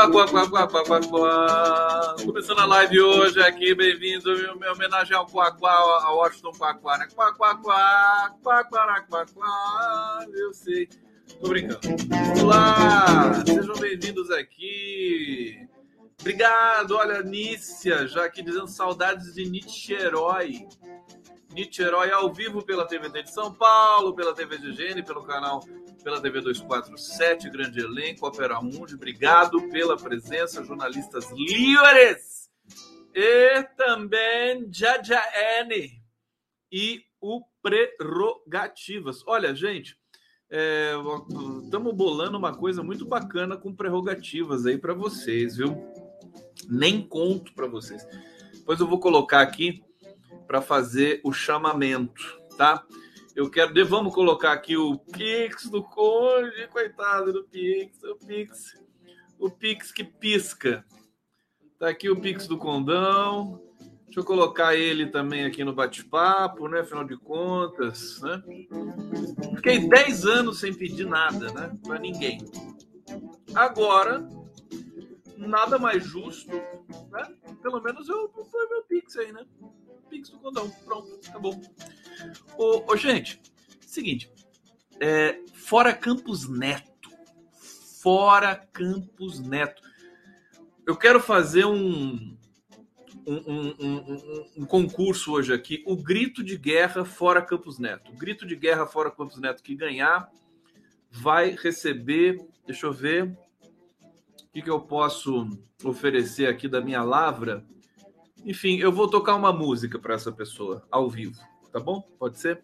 Quá, quá, quá, quá, quá, quá, Começando a live hoje aqui, bem-vindo, meu homenagem ao Quá, quá ao Washington Quá, quá, né? Quá, quá, quá, quá, quá, né? quá, quá, eu sei. Tô brincando. Olá, sejam bem-vindos aqui. Obrigado, olha, Nícia, já aqui dizendo saudades de Niterói. Niterói ao vivo pela TVT de São Paulo, pela TV de Gene, pelo canal pela TV 247, grande elenco, Opera Mundi. Obrigado pela presença, jornalistas livres. E também Jaja N e o Prerrogativas. Olha, gente, estamos é, bolando uma coisa muito bacana com prerrogativas aí para vocês, viu? Nem conto para vocês. Depois eu vou colocar aqui para fazer o chamamento, tá? Eu quero, vamos colocar aqui o Pix do Conde, coitado do Pix, o Pix, o Pix que pisca. Tá aqui o Pix do Condão. Deixa eu colocar ele também aqui no bate-papo, né? Afinal de contas, né? Fiquei 10 anos sem pedir nada, né? Para ninguém. Agora, nada mais justo, né? Pelo menos eu foi meu Pix aí, né? Pix do Condão. Pronto, acabou. Ô, ô gente, seguinte. É, fora Campos Neto. Fora Campos Neto. Eu quero fazer um, um, um, um, um, concurso hoje aqui. O grito de guerra fora Campos Neto. O grito de guerra fora Campos Neto que ganhar vai receber. Deixa eu ver. O que, que eu posso oferecer aqui da minha lavra? Enfim, eu vou tocar uma música para essa pessoa ao vivo, tá bom? Pode ser?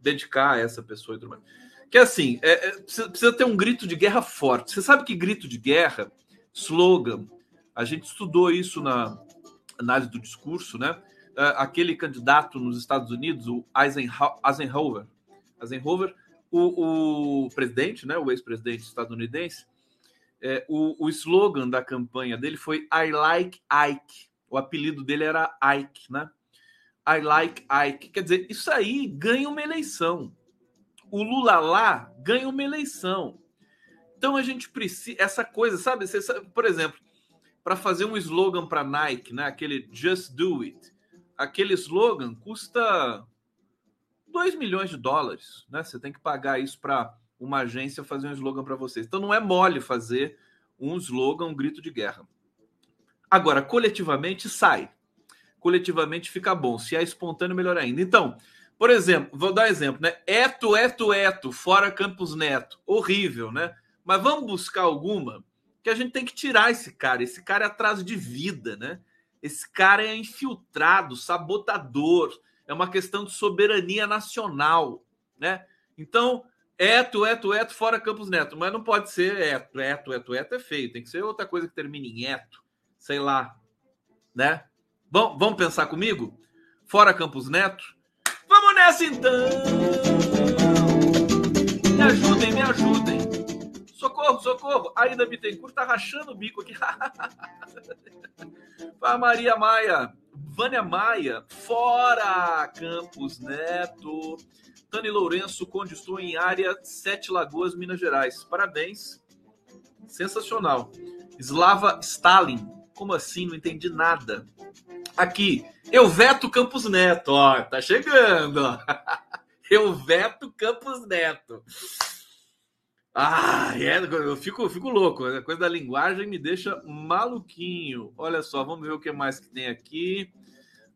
Dedicar a essa pessoa e tudo mais. Que assim, é, é, precisa, precisa ter um grito de guerra forte. Você sabe que grito de guerra, slogan, a gente estudou isso na análise do discurso, né? É, aquele candidato nos Estados Unidos, o Eisenhower, Eisenhower o, o presidente, né, o ex-presidente estadunidense, é, o, o slogan da campanha dele foi I like Ike. O apelido dele era Ike, né? I like Ike. Quer dizer, isso aí ganha uma eleição. O Lula lá ganha uma eleição. Então a gente precisa. Essa coisa, sabe? Você sabe por exemplo, para fazer um slogan para Nike, né? Aquele Just Do It. Aquele slogan custa 2 milhões de dólares, né? Você tem que pagar isso para uma agência fazer um slogan para vocês. Então não é mole fazer um slogan, um grito de guerra. Agora, coletivamente sai. Coletivamente fica bom. Se é espontâneo, melhor ainda. Então, por exemplo, vou dar um exemplo, né? Eto, eto, eto, fora Campos Neto. Horrível, né? Mas vamos buscar alguma que a gente tem que tirar esse cara. Esse cara é atraso de vida, né? Esse cara é infiltrado, sabotador. É uma questão de soberania nacional, né? Então, eto, eto, eto, fora Campos Neto. Mas não pode ser eto, eto, eto, eto é feio. Tem que ser outra coisa que termine em eto sei lá, né? Bom, vamos pensar comigo? Fora Campos Neto? Vamos nessa então! Me ajudem, me ajudem. Socorro, socorro. Ainda Bittencourt tá rachando o bico aqui. Para Maria Maia. Vânia Maia. Fora Campos Neto. Tani Lourenço, Conde, estou em área Sete Lagoas, Minas Gerais. Parabéns. Sensacional. Slava Stalin. Como assim? Não entendi nada. Aqui, eu veto Campos Neto, ó, tá chegando. Ó. Eu veto Campos Neto. Ah, é, eu fico, fico louco. A coisa da linguagem me deixa maluquinho. Olha só, vamos ver o que mais que tem aqui.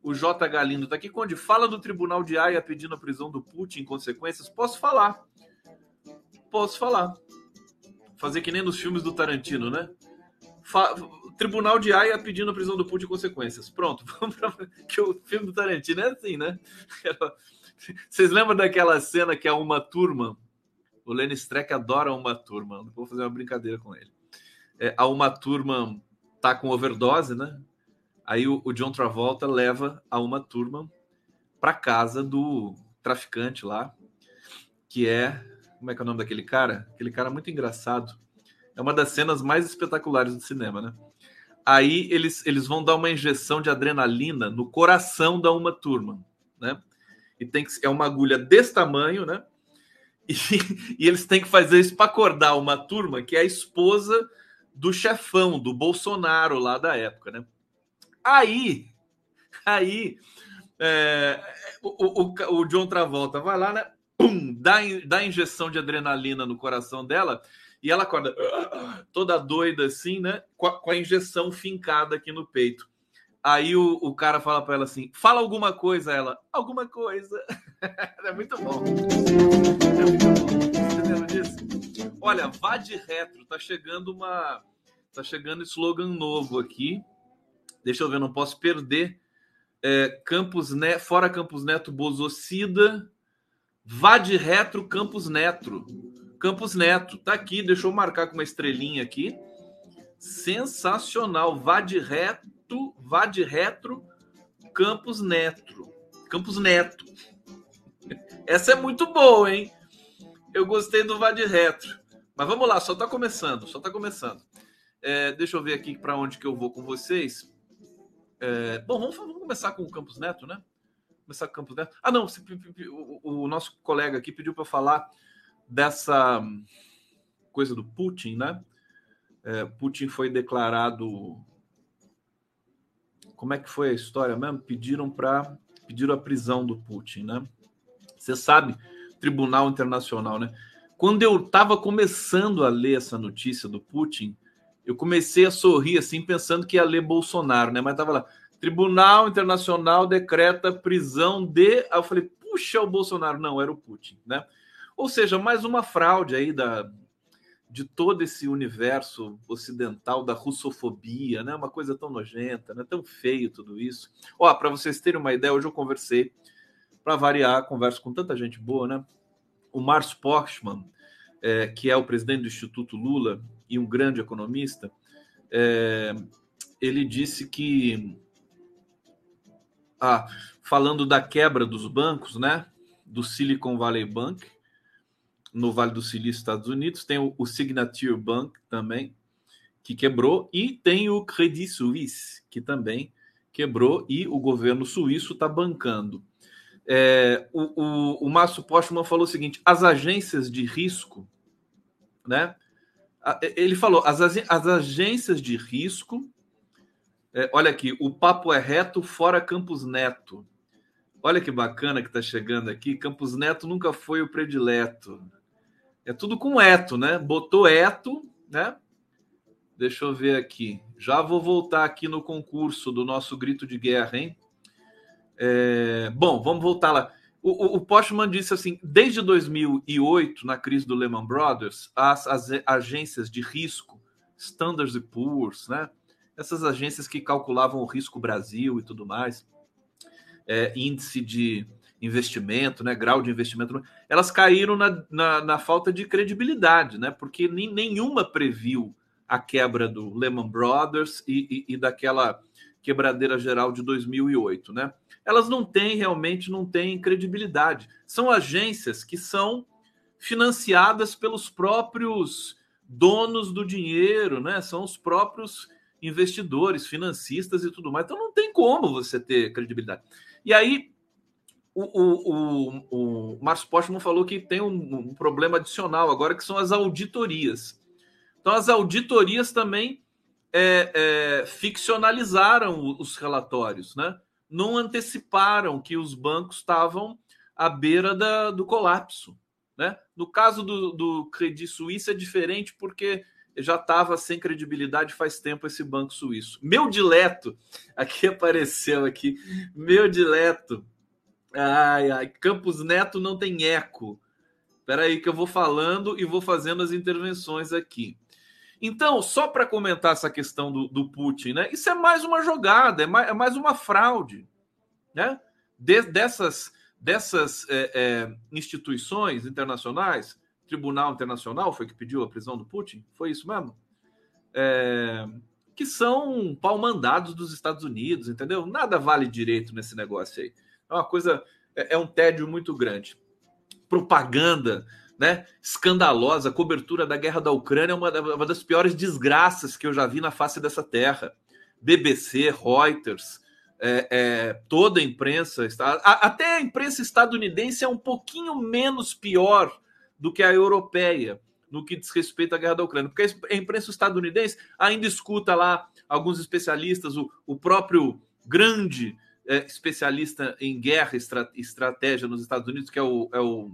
O J. Galindo tá aqui. Conde, fala do Tribunal de Haia pedindo a prisão do Putin consequências. Posso falar. Posso falar. Fazer que nem nos filmes do Tarantino, né? Fa Tribunal de Haia pedindo a prisão do Putin em consequências. Pronto, vamos para que o filme do Tarantino é assim, né? Vocês lembram daquela cena que é uma turma? O Lenny Streck adora uma turma. Vou fazer uma brincadeira com ele. É, a uma turma tá com overdose, né? Aí o, o John Travolta leva a uma turma para casa do traficante lá, que é como é que é o nome daquele cara? Aquele cara muito engraçado. É uma das cenas mais espetaculares do cinema, né? Aí eles, eles vão dar uma injeção de adrenalina no coração da uma turma, né? E tem que é uma agulha desse tamanho, né? E, e eles têm que fazer isso para acordar uma turma que é a esposa do chefão, do Bolsonaro lá da época, né? Aí, aí, é, o, o, o, John Travolta vai lá, né? Pum, dá, dá injeção de adrenalina no coração dela e ela acorda toda doida assim, né? Com a, com a injeção fincada aqui no peito. Aí o, o cara fala para ela assim: fala alguma coisa. Ela, alguma coisa. é muito bom. É muito bom. disso? Olha, vá de retro. Tá chegando uma. Tá chegando slogan novo aqui. Deixa eu ver, não posso perder. É, Campos Neto, fora Campos Neto, Bozocida. Vá de retro, Campos Neto. Campos Neto, tá aqui. Deixa eu marcar com uma estrelinha aqui. Sensacional. Vá de reto vá de retro, Campos Neto. Campos Neto. Essa é muito boa, hein? Eu gostei do vá de retro. Mas vamos lá, só está começando, só está começando. É, deixa eu ver aqui para onde que eu vou com vocês. É, bom, vamos, vamos, começar com o Campos Neto, né? Começar com o Campos Neto. Ah, não, o, o nosso colega aqui pediu para falar dessa coisa do Putin, né? É, Putin foi declarado como é que foi a história mesmo? Pediram para pediram a prisão do Putin, né? Você sabe, Tribunal Internacional, né? Quando eu estava começando a ler essa notícia do Putin, eu comecei a sorrir assim, pensando que ia ler Bolsonaro, né? Mas tava lá, Tribunal Internacional decreta prisão de. Aí eu falei, puxa, o Bolsonaro. Não, era o Putin, né? Ou seja, mais uma fraude aí da, de todo esse universo ocidental da russofobia, né? Uma coisa tão nojenta, né? Tão feio tudo isso. Ó, para vocês terem uma ideia, hoje eu conversei para variar, converso com tanta gente boa, né? O Márcio Postman, é, que é o presidente do Instituto Lula e um grande economista, é, ele disse que, ah, falando da quebra dos bancos, né? Do Silicon Valley Bank, no Vale do Silício, Estados Unidos. Tem o, o Signature Bank também, que quebrou, e tem o Credit Suisse, que também quebrou, e o governo suíço está bancando. É, o, o, o Márcio Postman falou o seguinte: as agências de risco, né? Ele falou, as, as agências de risco. É, olha aqui, o papo é reto fora Campos Neto. Olha que bacana que está chegando aqui. Campos Neto nunca foi o predileto. É tudo com eto, né? Botou eto, né? Deixa eu ver aqui. Já vou voltar aqui no concurso do nosso grito de guerra, hein? É... Bom, vamos voltar lá. O, o, o Postman disse assim: desde 2008, na crise do Lehman Brothers, as, as agências de risco, Standards Poor's, né? Essas agências que calculavam o risco Brasil e tudo mais, é, índice de investimento, né, grau de investimento, elas caíram na, na, na falta de credibilidade, né, porque nem, nenhuma previu a quebra do Lehman Brothers e, e, e, daquela quebradeira geral de 2008, né? Elas não têm realmente não têm credibilidade. São agências que são financiadas pelos próprios donos do dinheiro, né? São os próprios investidores, financistas e tudo mais. Então não tem como você ter credibilidade. E aí o, o, o, o Márcio Postman falou que tem um, um, problema adicional agora, que são as auditorias. Então, as auditorias também é, é, ficcionalizaram os relatórios, né? não anteciparam que os bancos estavam à beira da, do colapso. Né? No caso do, do Credit Suisse é diferente porque já estava sem credibilidade faz tempo esse banco suíço. Meu dileto, aqui apareceu aqui, meu dileto Ai, ai, Campos Neto não tem eco. Espera aí que eu vou falando e vou fazendo as intervenções aqui. Então, só para comentar essa questão do, do, Putin, né? Isso é mais uma jogada, é mais, é mais uma fraude, né? De, dessas dessas é, é, instituições internacionais, Tribunal Internacional foi que pediu a prisão do Putin, foi isso mesmo? É, que são pau-mandados dos Estados Unidos, entendeu? Nada vale direito nesse negócio aí. É uma coisa, é, é um tédio muito grande. Propaganda, né? Escandalosa, cobertura da guerra da Ucrânia é uma, uma das piores desgraças que eu já vi na face dessa terra. BBC, Reuters, é, é, toda a imprensa, está, até a imprensa estadunidense é um pouquinho menos pior do que a europeia no que diz respeito à guerra da Ucrânia. Porque a imprensa estadunidense ainda escuta lá alguns especialistas, o, o próprio grande é, especialista em guerra e estratégia nos Estados Unidos, que é o, é o.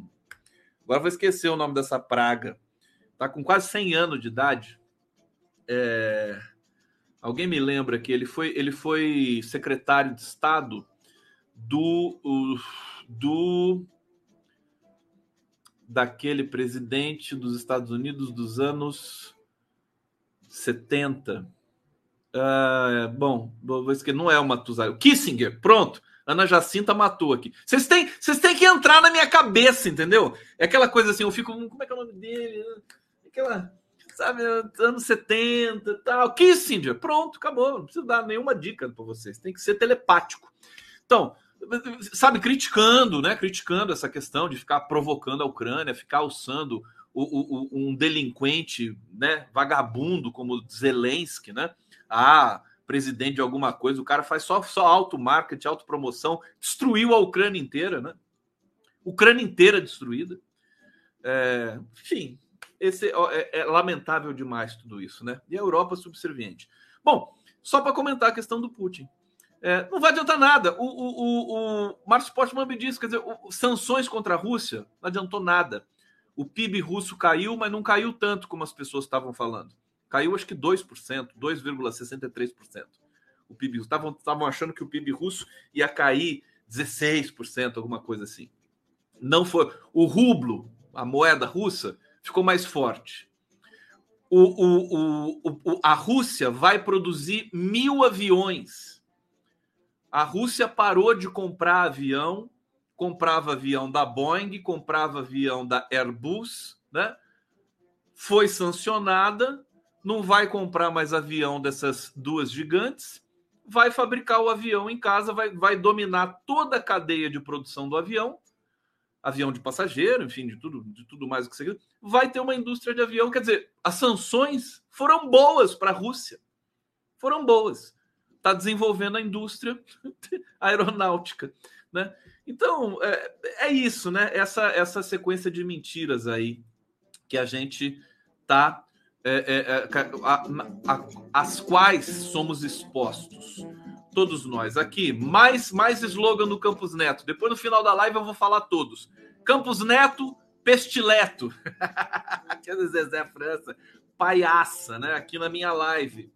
Agora vou esquecer o nome dessa praga. Está com quase 100 anos de idade. É... Alguém me lembra que ele foi, ele foi secretário de Estado do, do daquele presidente dos Estados Unidos dos anos 70. Uh, bom, vou esquecer, não é o Matusalém. Kissinger, pronto. Ana Jacinta matou aqui. Vocês têm, vocês têm que entrar na minha cabeça, entendeu? É aquela coisa assim, eu fico. Como é que é o nome dele? Aquela. Sabe, anos 70 e tal. Kissinger, pronto, acabou. Não preciso dar nenhuma dica para vocês. Tem que ser telepático. Então, sabe, criticando, né? Criticando essa questão de ficar provocando a Ucrânia, ficar alçando o, o, um delinquente, né? Vagabundo como Zelensky, né? Ah, presidente de alguma coisa, o cara faz só, só auto-marketing, auto-promoção, destruiu a Ucrânia inteira, né? Ucrânia inteira destruída. É, enfim, esse é, é, lamentável demais tudo isso, né? E a Europa subserviente. Bom, só para comentar a questão do Putin. É, não vai adiantar nada. O, o, o, o Portman me disse, quer dizer, o, sanções contra a Rússia não adiantou nada. O PIB russo caiu, mas não caiu tanto como as pessoas estavam falando. Caiu acho que 2%, 2,63%. O PIB estavam estavam achando que o PIB russo ia cair 16%, alguma coisa assim. Não foi. O rublo, a moeda russa, ficou mais forte. O, o, o, a Rússia vai produzir mil aviões. A Rússia parou de comprar avião, comprava avião da Boeing, comprava avião da Airbus, né? Foi sancionada, não vai comprar mais avião dessas duas gigantes, vai fabricar o avião em casa, vai, vai dominar toda a cadeia de produção do avião avião de passageiro, enfim, de tudo, de tudo mais o que você vai ter uma indústria de avião. Quer dizer, as sanções foram boas para a Rússia. Foram boas. Está desenvolvendo a indústria aeronáutica. Né? Então, é, é, isso, né? Essa, essa sequência de mentiras aí que a gente está. É, é, é as quais somos expostos todos nós. Aqui, mais mais slogan do Campos Neto. Depois no final da live eu vou falar todos. Campos Neto, pestileto. Aqui é Zezé França, paiaça, né? Aqui na minha live.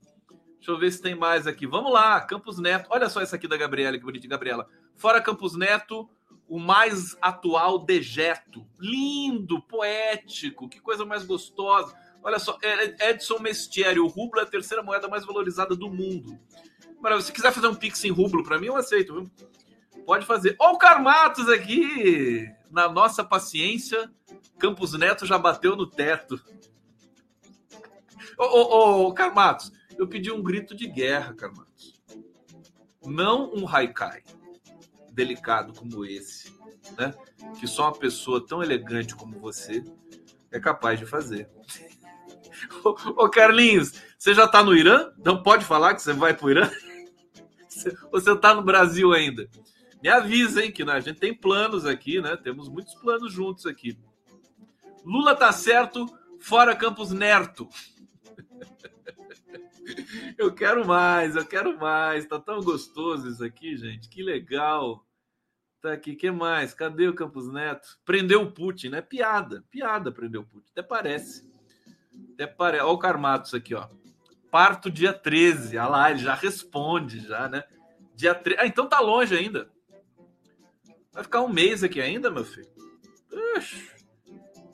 Deixa eu ver se tem mais aqui. Vamos lá, Campos Neto. Olha só essa aqui da Gabriela, que bonita, Gabriela. Fora Campos Neto, o mais atual dejeto. Lindo, poético, que coisa mais gostosa. Olha só, Edson Mestieri, o rublo é a terceira moeda mais valorizada do mundo. Mas se quiser fazer um pix em rublo para mim, eu aceito, viu? Pode fazer. Ó, o Carmatos aqui, na nossa paciência, Campos Neto já bateu no teto. Ô, ô, ô, Carmatos, eu pedi um grito de guerra, Carmatos. Não um haikai delicado como esse, né? Que só uma pessoa tão elegante como você é capaz de fazer. Ô, Carlinhos, você já tá no Irã? Não pode falar que você vai pro Irã? você tá no Brasil ainda. Me avisa, hein, que a gente tem planos aqui, né? Temos muitos planos juntos aqui. Lula tá certo, fora Campos Nerto. Eu quero mais, eu quero mais. Tá tão gostoso isso aqui, gente. Que legal. Tá aqui, que mais? Cadê o Campos Neto? Prendeu o Putin, né? Piada, piada prendeu o Putin. Até parece. Até parece. Olha o Carmatos aqui, ó. Parto dia 13. Olha lá, ele já responde, já, né? Dia 13. Ah, então tá longe ainda. Vai ficar um mês aqui ainda, meu filho.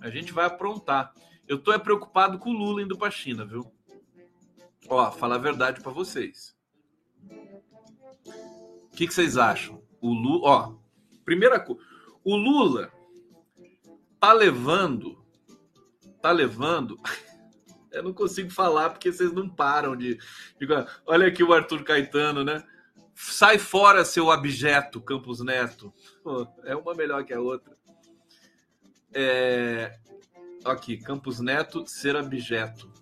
A gente vai aprontar. Eu tô é preocupado com o Lula indo pra China, viu? Ó, falar a verdade para vocês. O que, que vocês acham? O Lula, ó, primeira coisa, o Lula tá levando, tá levando eu não consigo falar porque vocês não param de. Olha aqui o Arthur Caetano, né? Sai fora, seu abjeto, Campos Neto. É uma melhor que a outra. É... Aqui, Campos Neto ser abjeto.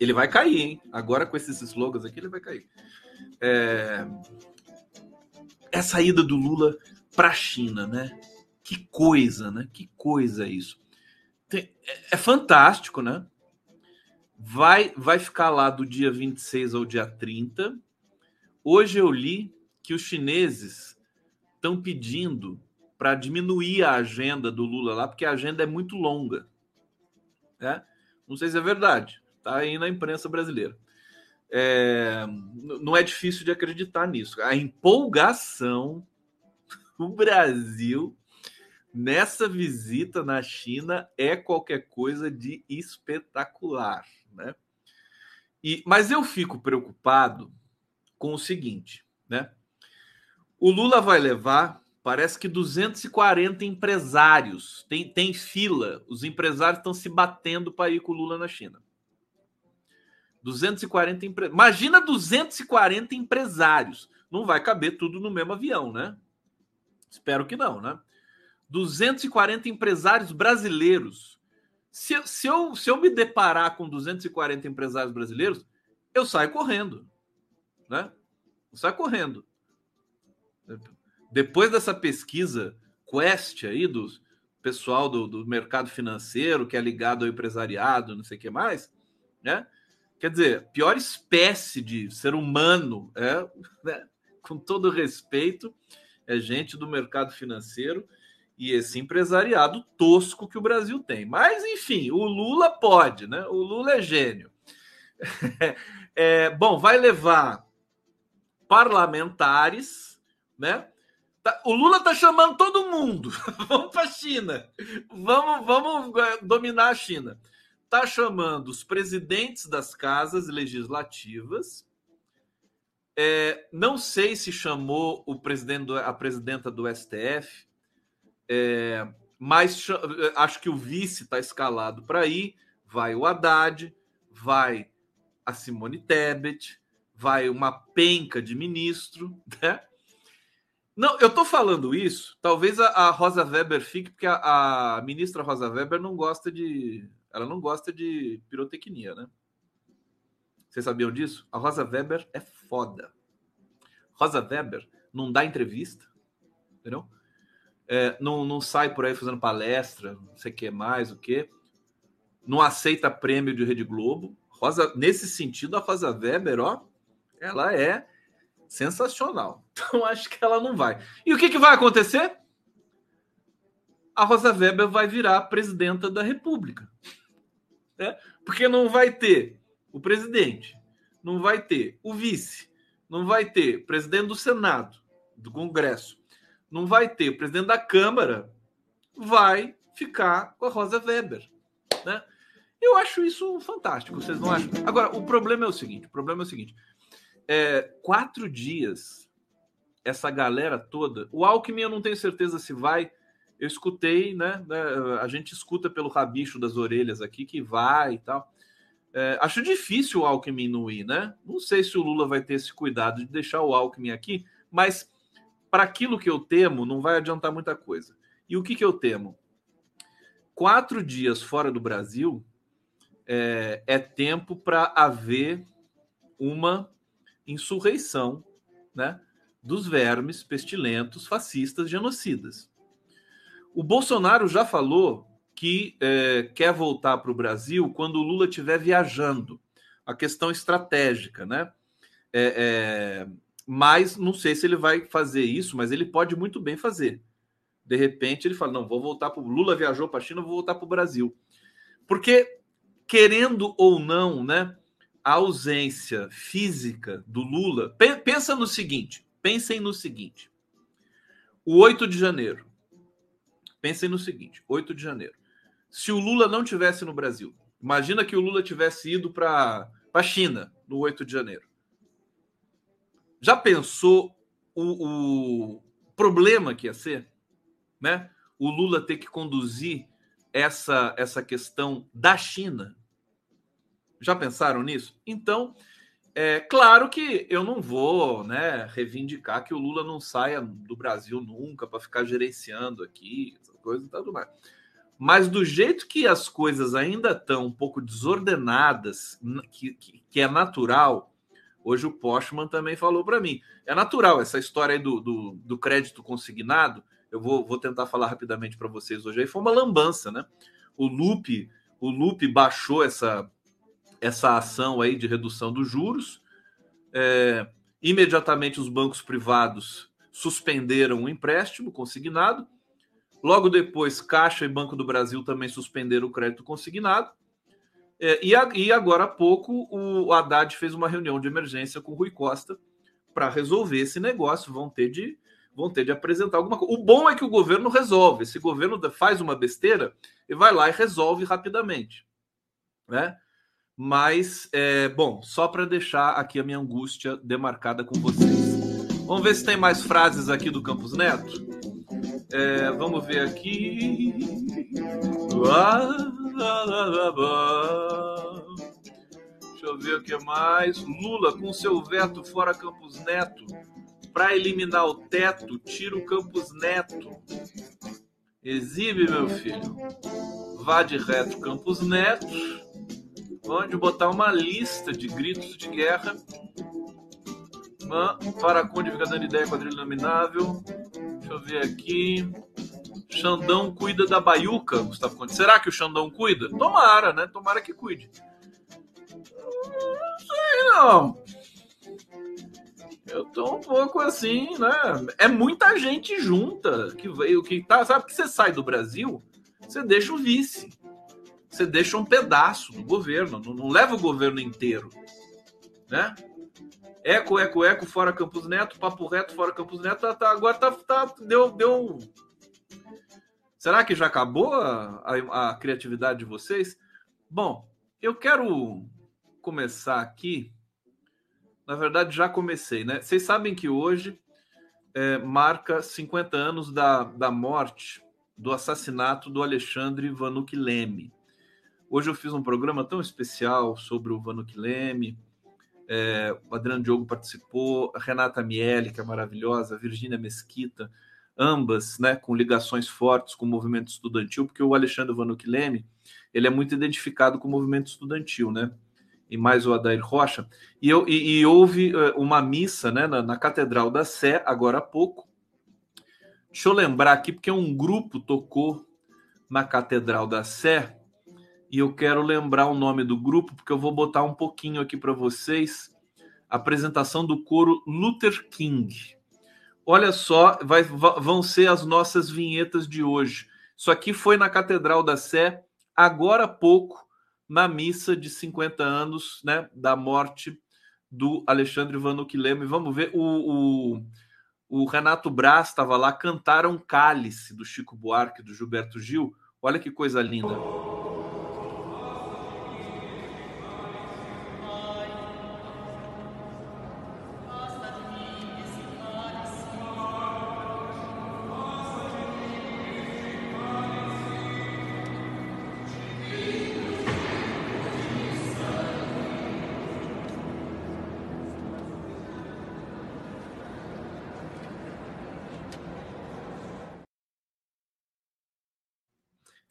Ele vai cair, hein? Agora com esses slogans aqui, ele vai cair. É... Essa ida do Lula para a China, né? Que coisa, né? Que coisa isso. É, é fantástico, né? Vai, vai ficar lá do dia 26 ao dia 30. Hoje eu li que os chineses estão pedindo para diminuir a agenda do Lula lá, porque a agenda é muito longa. Né? Não sei se é verdade, está aí na imprensa brasileira. É, não é difícil de acreditar nisso. A empolgação do Brasil nessa visita na China é qualquer coisa de espetacular, né? E, mas eu fico preocupado com o seguinte, né? O Lula vai levar, parece que 240 empresários. Tem, tem fila. Os empresários estão se batendo para ir com o Lula na China. 240 empresários. Imagina 240 empresários. Não vai caber tudo no mesmo avião, né? Espero que não, né? 240 empresários brasileiros. Se, se, eu, se eu me deparar com 240 empresários brasileiros, eu saio correndo, né? Eu saio correndo. Depois dessa pesquisa Quest aí do pessoal do, do mercado financeiro que é ligado ao empresariado, não sei o que mais, né? Quer dizer, pior espécie de ser humano, é, né? com todo respeito, é gente do mercado financeiro e esse empresariado tosco que o Brasil tem. Mas, enfim, o Lula pode, né? O Lula é gênio. É, bom, vai levar parlamentares, né? Tá, o Lula tá chamando todo mundo. vamos para a China. Vamos, vamos é, dominar a China está chamando os presidentes das casas legislativas. É, não sei se chamou o presidente, a presidenta do STF, é, mas acho que o vice está escalado para ir. Vai o Haddad, vai a Simone Tebet, vai uma penca de ministro, né? Não, eu estou falando isso. Talvez a, a, Rosa Weber fique, porque a, a ministra Rosa Weber não gosta de ela não gosta de pirotecnia, né? Vocês sabiam disso? A Rosa Weber é foda. Rosa Weber não dá entrevista, entendeu? É, não, não sai por aí fazendo palestra, não sei o que mais, o que. Não aceita prêmio de Rede Globo. Rosa, nesse sentido, a Rosa Weber, ó, ela é sensacional. Então, acho que ela não vai. E o que, que vai acontecer? A Rosa Weber vai virar presidenta da República né? porque não vai ter o presidente, não vai ter o vice, não vai ter presidente do Senado, do Congresso, não vai ter o presidente da Câmara, vai ficar com a Rosa Weber. Né? Eu acho isso fantástico, vocês não acham? Agora, o problema é o seguinte: o problema é o seguinte. É, quatro dias, essa galera toda. O Alckmin, eu não tenho certeza se vai eu escutei, né, né? A gente escuta pelo rabicho das orelhas aqui que vai e tal. É, acho difícil o Alckmin não ir, né? Não sei se o Lula vai ter esse cuidado de deixar o Alckmin aqui, mas para aquilo que eu temo, não vai adiantar muita coisa. E o que, que eu temo? Quatro dias fora do Brasil é, é tempo para haver uma insurreição né, dos vermes pestilentos, fascistas, genocidas. O Bolsonaro já falou que é, quer voltar para o Brasil quando o Lula estiver viajando. A questão estratégica, né? É, é, mas não sei se ele vai fazer isso, mas ele pode muito bem fazer. De repente ele fala: não, vou voltar para o Lula viajou para a China, vou voltar para o Brasil. Porque, querendo ou não, né? A ausência física do Lula. Pensa no seguinte: pensem no seguinte. O 8 de janeiro Pensem no seguinte: 8 de janeiro. Se o Lula não tivesse no Brasil, imagina que o Lula tivesse ido para a China no 8 de janeiro. Já pensou o, o problema que ia ser? Né? O Lula ter que conduzir essa, essa questão da China. Já pensaram nisso? Então, é claro que eu não vou né, reivindicar que o Lula não saia do Brasil nunca para ficar gerenciando aqui, coisas e tudo mais. Mas do jeito que as coisas ainda estão um pouco desordenadas, que, que, que, é natural, hoje o Postman também falou para mim, é natural essa história aí do, do, do crédito consignado, eu vou, vou tentar falar rapidamente para vocês hoje aí, foi uma lambança, né? O Lupe, o Lupe baixou essa, essa ação aí de redução dos juros. É, imediatamente os bancos privados suspenderam o empréstimo consignado. Logo depois, Caixa e Banco do Brasil também suspenderam o crédito consignado. É, e, a, e, agora há pouco o Haddad fez uma reunião de emergência com o Rui Costa para resolver esse negócio. Vão ter de vão ter de apresentar alguma coisa. O bom é que o governo resolve. Esse governo faz uma besteira e vai lá e resolve rapidamente, né? Mas é bom, só para deixar aqui a minha angústia demarcada com vocês. Vamos ver se tem mais frases aqui do Campos Neto. É, vamos ver aqui. Deixa eu ver o que mais. Lula com seu veto fora Campos Neto. Para eliminar o teto, tira o Campos Neto. Exibe, meu filho. Vá de reto Campos Neto. Onde botar uma lista de gritos de guerra. Conde fica dando ideia quadrilha nominável. Eu ver aqui. Xandão cuida da baiuca, Gustavo Conde. Será que o Xandão cuida? Tomara, né? Tomara que cuide. Não sei, não. Eu tô um pouco assim, né? É muita gente junta que veio, que tá. Sabe que você sai do Brasil, você deixa o vice. Você deixa um pedaço do governo, não, não leva o governo inteiro, né? Eco, eco, eco, fora Campos Neto, papo reto, fora Campos Neto, tá, tá, agora tá, tá, deu, deu. Será que já acabou a, a, a criatividade de vocês? Bom, eu quero começar aqui na verdade, já comecei, né? Vocês sabem que hoje é, marca 50 anos da, da morte, do assassinato do Alexandre Vanuc Leme. Hoje eu fiz um programa tão especial sobre o Vanuc Leme. É, o Adriano Diogo participou, Renata Miele, que é maravilhosa, Virgínia Mesquita, ambas né, com ligações fortes com o movimento estudantil, porque o Alexandre Vanuc Leme ele é muito identificado com o movimento estudantil, né? e mais o Adair Rocha, e, eu, e, e houve uh, uma missa né, na, na, Catedral da Sé, agora há pouco. Deixa eu lembrar aqui, porque um grupo tocou na Catedral da Sé, e eu quero lembrar o nome do grupo, porque eu vou botar um pouquinho aqui para vocês. Apresentação do coro Luther King. Olha só, vai, vão ser as nossas vinhetas de hoje. Isso aqui foi na Catedral da Sé, agora há pouco na missa de 50 anos né, da morte do Alexandre Vanuc Leme. Vamos ver, o, o, o Renato Braz estava lá, cantaram Cálice, do Chico Buarque, do Gilberto Gil. Olha que coisa linda.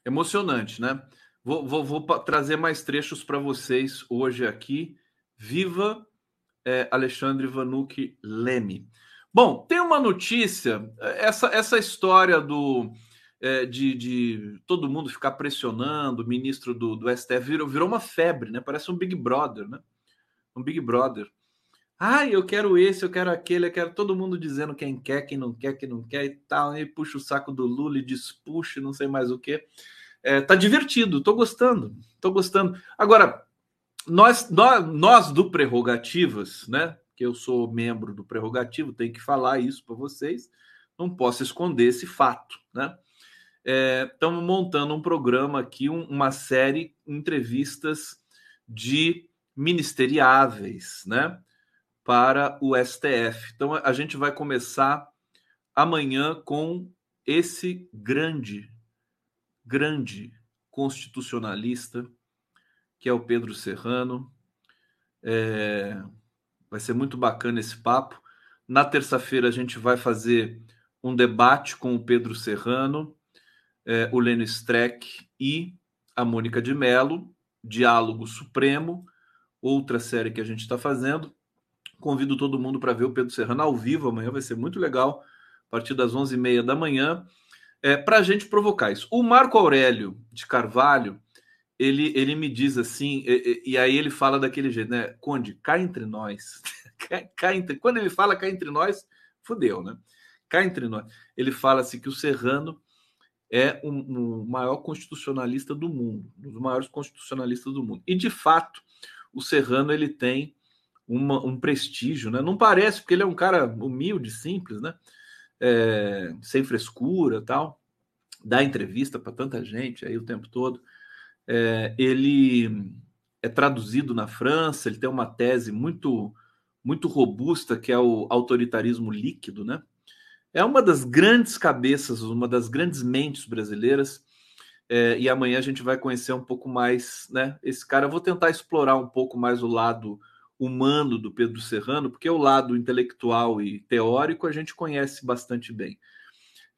Emocionante, né? Vou, vou, vou trazer mais trechos para vocês hoje aqui. Viva é, Alexandre Vanuc Leme. Bom, tem uma notícia, essa, essa história do é, de, de, todo mundo ficar pressionando o ministro do, do STF virou, virou uma febre, né? Parece um Big Brother, né? Um Big Brother. Ai, eu quero esse, eu quero aquele, eu quero todo mundo dizendo quem quer, quem não quer, quem não quer e tal. E puxa o saco do Lula e diz puxa, não sei mais o que é, tá divertido, tô gostando, tô gostando. Agora, nós, nós, nós do Prerrogativas, né? Que eu sou membro do Prerrogativo, tenho que falar isso para vocês, não posso esconder esse fato, né? Estamos é, montando um programa aqui, um, uma série entrevistas de ministeriáveis, né? Para o STF. Então a gente vai começar amanhã com esse grande grande constitucionalista, que é o Pedro Serrano. É, vai ser muito bacana esse papo. Na terça-feira a gente vai fazer um debate com o Pedro Serrano, é, o Lênio Streck e a Mônica de Mello, Diálogo Supremo, outra série que a gente está fazendo. Convido todo mundo para ver o Pedro Serrano ao vivo amanhã, vai ser muito legal a partir das 11h30 da manhã, é, para a gente provocar isso. O Marco Aurélio de Carvalho, ele, ele me diz assim, e, e, aí ele fala daquele jeito, né? Conde, cá entre nós. cá, entre, quando ele fala cá entre nós, fudeu, né? Cá entre nós. Ele fala assim que o Serrano é o um, um maior constitucionalista do mundo, um dos maiores constitucionalistas do mundo. E de fato, o Serrano ele tem uma, um prestígio, né? Não parece, porque ele é um cara humilde, simples, né? É, sem frescura tal, dá entrevista para tanta gente aí o tempo todo. É, ele é traduzido na França, ele tem uma tese muito muito robusta que é o autoritarismo líquido, né? É uma das grandes cabeças, uma das grandes mentes brasileiras. É, e amanhã a gente vai conhecer um pouco mais, né? Esse cara, eu vou tentar explorar um pouco mais o lado humano do Pedro Serrano, porque o lado intelectual e teórico a gente conhece bastante bem.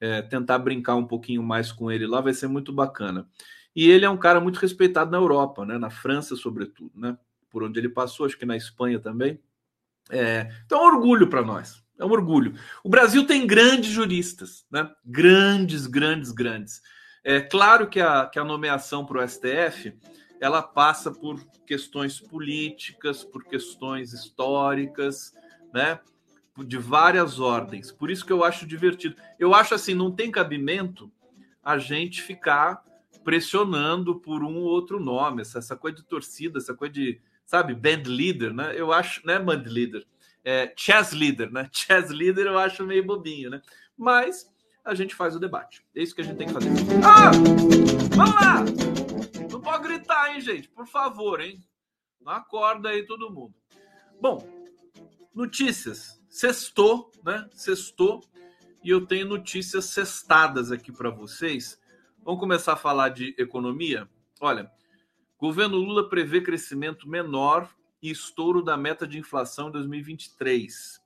É, tentar brincar um pouquinho mais com ele lá vai ser muito bacana. E ele é um cara muito respeitado na Europa, né? na França, sobretudo, né? por onde ele passou, acho que na Espanha também. É, então é um orgulho para nós. É um orgulho. O Brasil tem grandes juristas, né? Grandes, grandes, grandes. É claro que a, que a nomeação para o STF ela passa por questões políticas, por questões históricas, né? De várias ordens. Por isso que eu acho divertido. Eu acho assim, não tem cabimento a gente ficar pressionando por um ou outro nome, essa, essa coisa de torcida, essa coisa de, sabe, band leader, né? Eu acho, né, band leader, é, chess leader, né? Chess leader eu acho meio bobinho, né? Mas a gente faz o debate. É isso que a gente tem que fazer. Ah! Vamos lá! Não pode gritar, hein, gente? Por favor, hein? Não acorda aí todo mundo. Bom, notícias. Sextou, né? Sextou. E eu tenho notícias sextadas aqui para vocês. Vamos começar a falar de economia? Olha, governo Lula prevê crescimento menor e estouro da meta de inflação em 2023.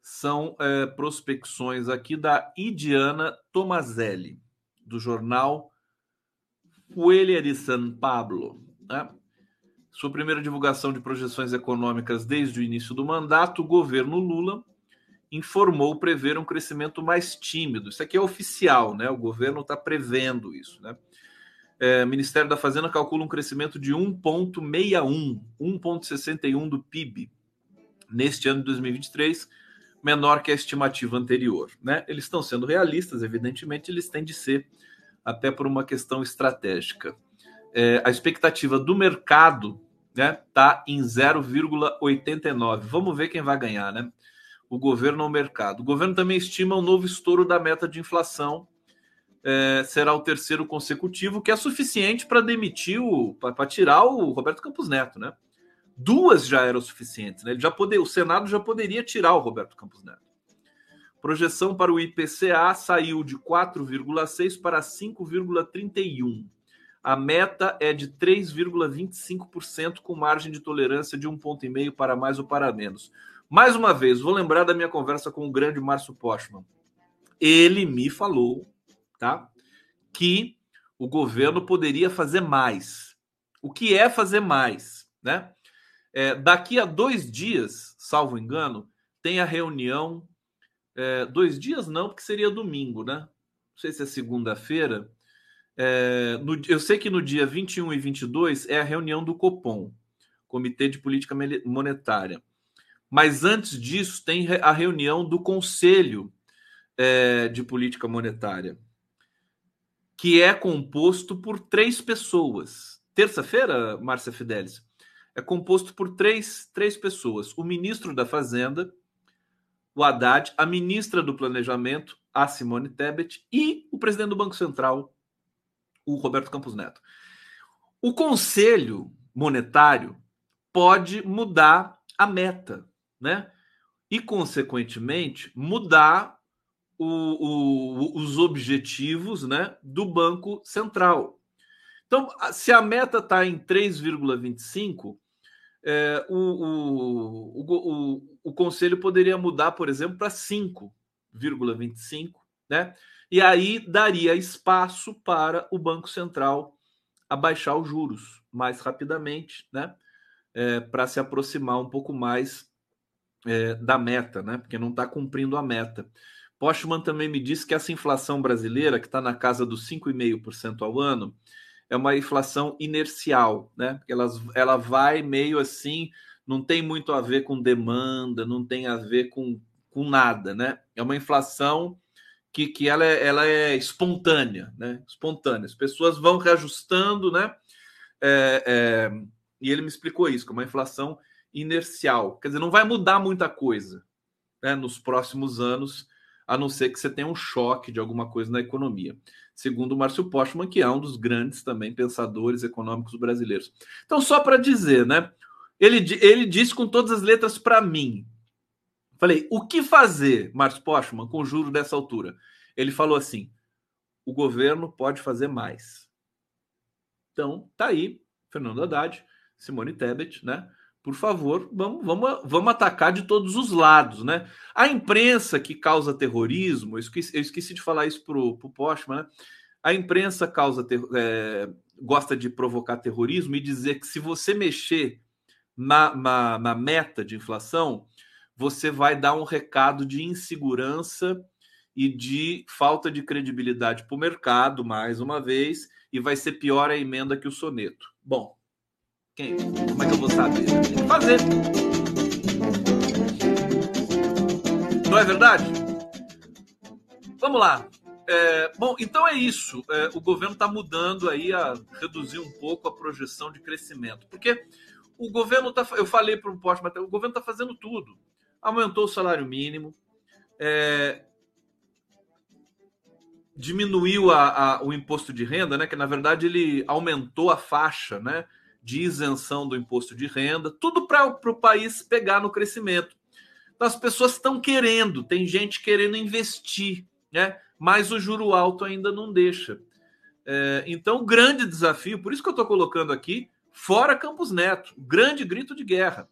São é, prospecções aqui da Idiana Tomazelli, do jornal Folha de São Pablo. Né? Sua primeira divulgação de projeções econômicas desde o início do mandato, o governo Lula informou prever um crescimento mais tímido. Isso aqui é oficial, né? O governo está prevendo isso, né? É, Ministério da Fazenda calcula um crescimento de 1,61, 1,61 do PIB neste ano de 2023, menor que a estimativa anterior. Né? Eles estão sendo realistas, evidentemente, eles têm de ser até por uma questão estratégica. É, a expectativa do mercado né, tá em 0,89. Vamos ver quem vai ganhar, né? O governo ou o mercado. O governo também estima um novo estouro da meta de inflação. É, será o terceiro consecutivo, que é suficiente para demitir o. para tirar o Roberto Campos Neto, né? Duas já eram suficientes, né? Ele já poder, o Senado já poderia tirar o Roberto Campos Neto. Projeção para o IPCA saiu de 4,6 para 5,31. A meta é de 3,25% com margem de tolerância de um ponto e meio para mais ou para menos. Mais uma vez, vou lembrar da minha conversa com o grande Márcio Postman. Ele me falou, tá, que o governo poderia fazer mais. O que é fazer mais, né? É, daqui a dois dias, salvo engano, tem a reunião é, dois dias não, porque seria domingo, né? Não sei se é segunda-feira. É, eu sei que no dia 21 e 22 é a reunião do Copom, Comitê de Política Monetária. Mas antes disso, tem a reunião do Conselho é, de Política Monetária, que é composto por três pessoas. Terça-feira, Márcia Fidelis, é composto por três, três pessoas: o ministro da Fazenda, o Haddad, a ministra do Planejamento, a Simone Tebet, e o presidente do Banco Central, o Roberto Campos Neto. O Conselho Monetário pode mudar a meta, né? E, consequentemente, mudar o, o, os objetivos né, do Banco Central. Então, se a meta está em 3,25, é, o, o, o, o, conselho poderia mudar, por exemplo, para 5,25, né? E aí daria espaço para o Banco Central abaixar os juros mais rapidamente, né? É, para se aproximar um pouco mais é, da meta, né? Porque não está cumprindo a meta. Postman também me disse que essa inflação brasileira, que está na casa dos 5,5% ao ano, é uma inflação inercial, né? Ela, ela vai meio assim, não tem muito a ver com demanda, não tem a ver com, com nada, né? É uma inflação que, que ela, é, ela é espontânea, né? Espontânea. As pessoas vão reajustando, né? É, é, e ele me explicou isso, que é uma inflação inercial. Quer dizer, não vai mudar muita coisa né, nos próximos anos, a não ser que você tenha um choque de alguma coisa na economia segundo o Márcio Postman, que é um dos grandes também pensadores econômicos brasileiros. Então, só para dizer, né? Ele, ele disse com todas as letras para mim. Falei, o que fazer, Márcio Postman, com juro dessa altura? Ele falou assim: o governo pode fazer mais. Então, tá aí, Fernando Haddad, Simone Tebet, né? Por favor, vamos, vamos, vamos atacar de todos os lados, né? A imprensa que causa terrorismo, eu esqueci, eu esqueci de falar isso para o Postman, né? A imprensa causa ter, é, gosta de provocar terrorismo e dizer que se você mexer na, na, na meta de inflação, você vai dar um recado de insegurança e de falta de credibilidade para o mercado, mais uma vez, e vai ser pior a emenda que o soneto. Bom, quem? Como é que eu vou saber? Fazer. Não é verdade? Vamos lá. É, bom, então é isso. É, o governo está mudando aí a reduzir um pouco a projeção de crescimento, porque o governo está. Eu falei para o poste, mas o governo está fazendo tudo. Aumentou o salário mínimo, é, diminuiu a, a, o imposto de renda, né? Que na verdade ele aumentou a faixa, né? De isenção do imposto de renda, tudo para o país pegar no crescimento. Então, as pessoas estão querendo, tem gente querendo investir, né? mas o juro alto ainda não deixa. É, então, grande desafio, por isso que eu estou colocando aqui, fora Campos Neto, grande grito de guerra.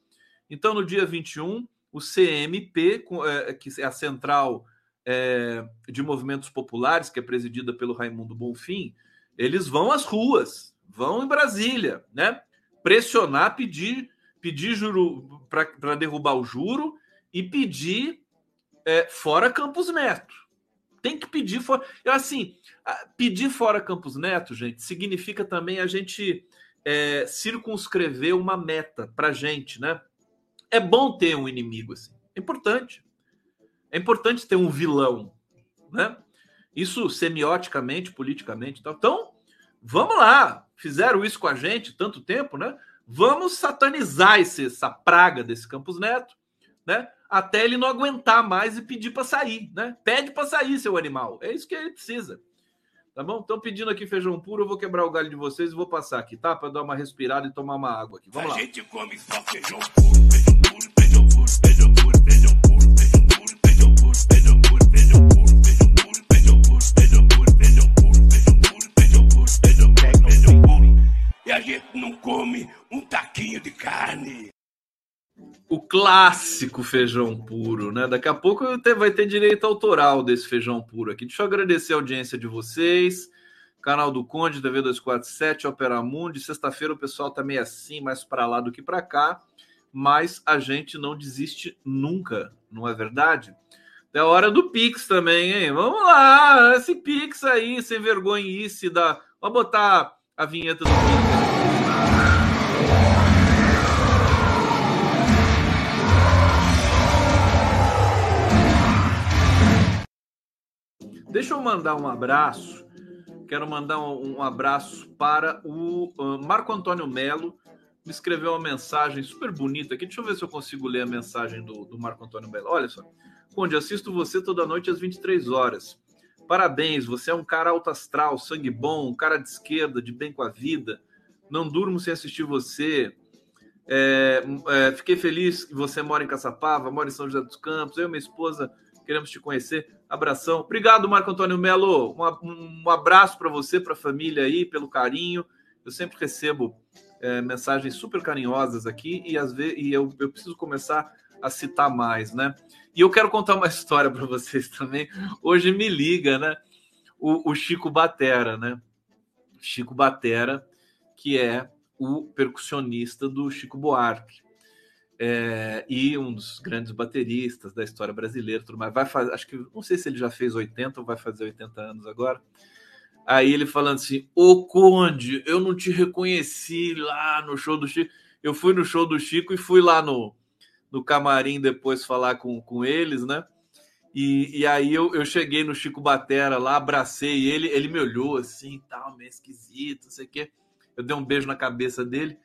Então, no dia 21, o CMP, é, que é a Central é, de Movimentos Populares, que é presidida pelo Raimundo Bonfim, eles vão às ruas, vão em Brasília, né? Pressionar, pedir, pedir juro para derrubar o juro e pedir é, fora Campos Neto. Tem que pedir fora. Eu, assim, pedir fora Campos Neto, gente, significa também a gente é, circunscrever uma meta para gente, né? É bom ter um inimigo assim. É importante. É importante ter um vilão, né? Isso semioticamente, politicamente, tal. Então, vamos lá fizeram isso com a gente tanto tempo, né? Vamos satanizar esse, essa praga desse Campos Neto, né? Até ele não aguentar mais e pedir para sair, né? Pede para sair, seu animal. É isso que ele precisa. Tá bom? Estão pedindo aqui feijão puro, eu vou quebrar o galho de vocês e vou passar aqui, tá? Para dar uma respirada e tomar uma água aqui. Vamos a lá. A gente come só feijão puro, e a gente não come um taquinho de carne. O clássico feijão puro, né? Daqui a pouco vai ter direito autoral desse feijão puro aqui. Deixa eu agradecer a audiência de vocês. Canal do Conde, TV 247, Opera Mundi. Sexta-feira o pessoal tá meio assim, mais para lá do que para cá. Mas a gente não desiste nunca, não é verdade? É hora do Pix também, hein? Vamos lá, esse Pix aí, sem vergonha isso, dá. Vamos botar a vinheta do Deixa mandar um abraço. Quero mandar um, abraço para o uh, Marco Antônio Melo. Me escreveu uma mensagem super bonita aqui. Deixa eu ver se eu consigo ler a mensagem do, do Marco Antônio Melo. Olha só. Conde, assisto você toda noite às 23 horas. Parabéns, você é um cara alto astral, sangue bom, um cara de esquerda, de bem com a vida. Não durmo sem assistir você. É, é, fiquei feliz que você mora em Caçapava, mora em São José dos Campos. Eu e minha esposa queremos te conhecer. Abração. Obrigado, Marco Antônio Melo. Um, um abraço para você, para a família aí, pelo carinho. Eu sempre recebo é, mensagens super carinhosas aqui e, às vezes, e eu, eu preciso começar a citar mais, né? E eu quero contar uma história para vocês também. Hoje me liga, né? O, o, Chico Batera, né? Chico Batera, que é o percussionista do Chico Buarque. É, e um dos grandes bateristas da história brasileira, tudo mais. Vai fazer, acho que não sei se ele já fez 80 ou vai fazer 80 anos agora. Aí ele falando assim: Ô Conde, eu não te reconheci lá no show do Chico. Eu fui no show do Chico e fui lá no, no camarim depois falar com, com eles, né? E, e aí eu, eu cheguei no Chico Batera lá, abracei ele, ele me olhou assim, tal, meio esquisito, não sei o quê. Eu dei um beijo na cabeça dele.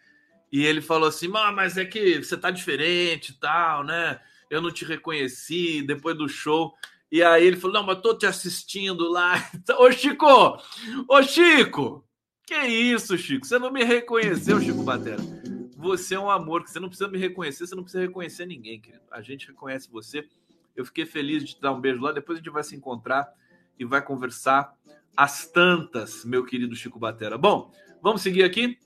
E ele falou assim: mas é que você tá diferente e tal, né? Eu não te reconheci depois do show. E aí ele falou: Não, mas tô te assistindo lá. Ô, Chico! Ô, Chico! Que isso, Chico? Você não me reconheceu, Chico Batera. Você é um amor, que você não precisa me reconhecer, você não precisa reconhecer ninguém, querido. A gente reconhece você. Eu fiquei feliz de te dar um beijo lá. Depois a gente vai se encontrar e vai conversar às tantas, meu querido Chico Batera. Bom, vamos seguir aqui?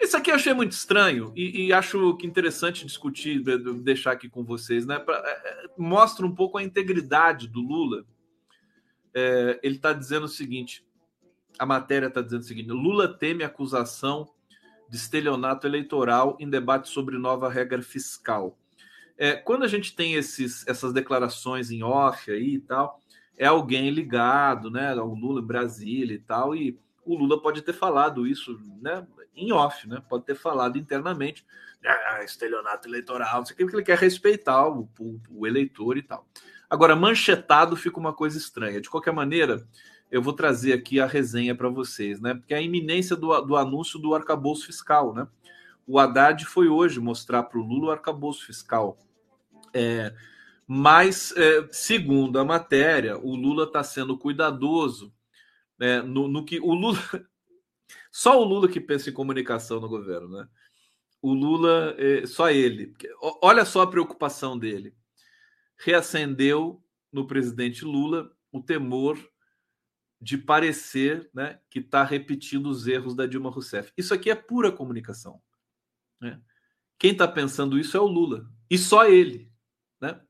Isso aqui eu achei muito estranho e, e, acho que interessante discutir, deixar aqui com vocês, né? Pra, é, é, mostra um pouco a integridade do Lula. É, ele está dizendo o seguinte: a matéria está dizendo o seguinte: Lula teme acusação de estelionato eleitoral em debate sobre nova regra fiscal. É, quando a gente tem esses, essas declarações em off aí e tal, é alguém ligado, né, ao Lula em Brasília e tal, e o Lula pode ter falado isso, né, em off, né? Pode ter falado internamente, ah, estelionato eleitoral, não sei o que, porque ele quer respeitar o, o, o eleitor e tal. Agora, manchetado fica uma coisa estranha. De qualquer maneira, eu vou trazer aqui a resenha para vocês, né? Porque é a iminência do, do anúncio do arcabouço fiscal, né? O Haddad foi hoje mostrar para o Lula o arcabouço fiscal. É, mas, é, segundo a matéria, o Lula está sendo cuidadoso né, no, no, que o Lula. Só o Lula que pensa em comunicação no governo, né? O Lula, é, só ele. Olha só a preocupação dele. Reacendeu no presidente Lula o temor de parecer né, que está repetindo os erros da Dilma Rousseff. Isso aqui é pura comunicação. Né? Quem está pensando isso é o Lula. E só ele. Né?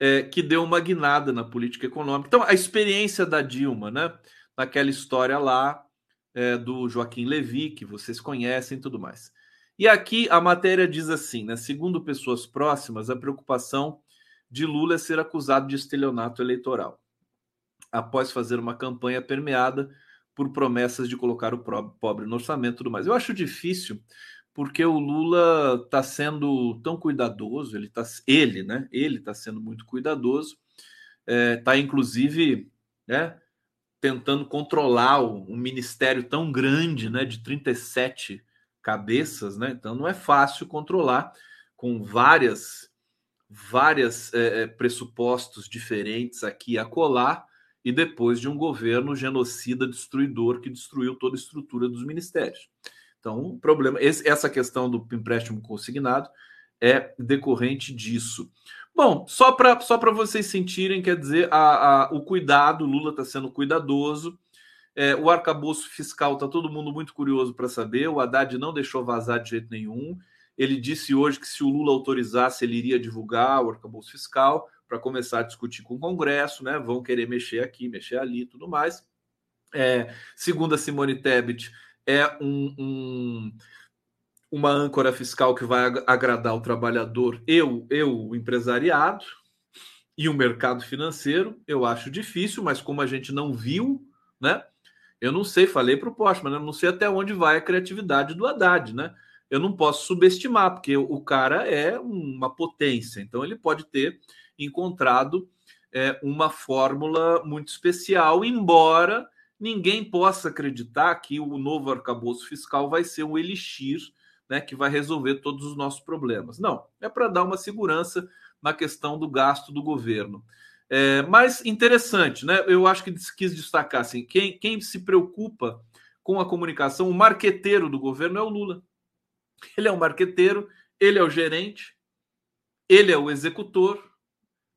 É, que deu uma guinada na política econômica. Então, a experiência da Dilma, né? naquela história lá é, do Joaquim Levi, que vocês conhecem e tudo mais. E aqui a matéria diz assim, né? Segundo pessoas próximas, a preocupação de Lula é ser acusado de estelionato eleitoral, após fazer uma campanha permeada por promessas de colocar o pobre no orçamento e tudo mais. Eu acho difícil, porque o Lula está sendo tão cuidadoso, ele tá, ele, né? Ele está sendo muito cuidadoso, está é, inclusive, né? Tentando controlar um ministério tão grande, né, de 37 cabeças, né? Então não é fácil controlar com várias várias é, é pressupostos diferentes aqui a colar e depois de um governo genocida destruidor que destruiu toda a estrutura dos ministérios. Então, o problema, esse, essa questão do empréstimo consignado é decorrente disso. Bom, só para só vocês sentirem, quer dizer, a, a o cuidado, o Lula está sendo cuidadoso. É, o arcabouço fiscal está todo mundo muito curioso para saber. O Haddad não deixou vazar de jeito nenhum. Ele disse hoje que se o Lula autorizasse, ele iria divulgar o arcabouço fiscal para começar a discutir com o Congresso, né? Vão querer mexer aqui, mexer ali, tudo mais. É, segundo a Simone Tebet, é um, um uma âncora fiscal que vai agradar o trabalhador e o, o empresariado e o mercado financeiro, eu acho difícil, mas como a gente não viu, né? Eu não sei, falei para o Postman, eu não sei até onde vai a criatividade do Haddad, né? Eu não posso subestimar, porque o cara é uma potência, então ele pode ter encontrado é, uma fórmula muito especial, embora ninguém possa acreditar que o novo arcabouço fiscal vai ser um elixir né, que vai resolver todos os nossos problemas. Não, é para dar uma segurança na questão do gasto do governo. É, mas interessante, né? Eu acho que quis destacar assim: quem, quem se preocupa com a comunicação, o marqueteiro do governo é o Lula. Ele é o marqueteiro, ele é o gerente, ele é o executor.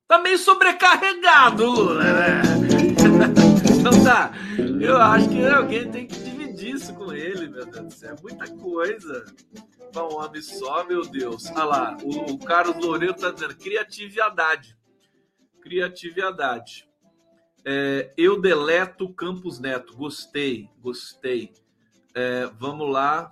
Tá meio sobrecarregado, Lula, né? Não tá. Eu acho que alguém tem que disso com ele, meu Deus do céu. É muita coisa. Para um homem só, meu Deus. Olha lá, o, o Carlos Loureiro está dizendo criatividade. Criatividade. É, eu deleto Campos Neto. Gostei, gostei. É, vamos lá.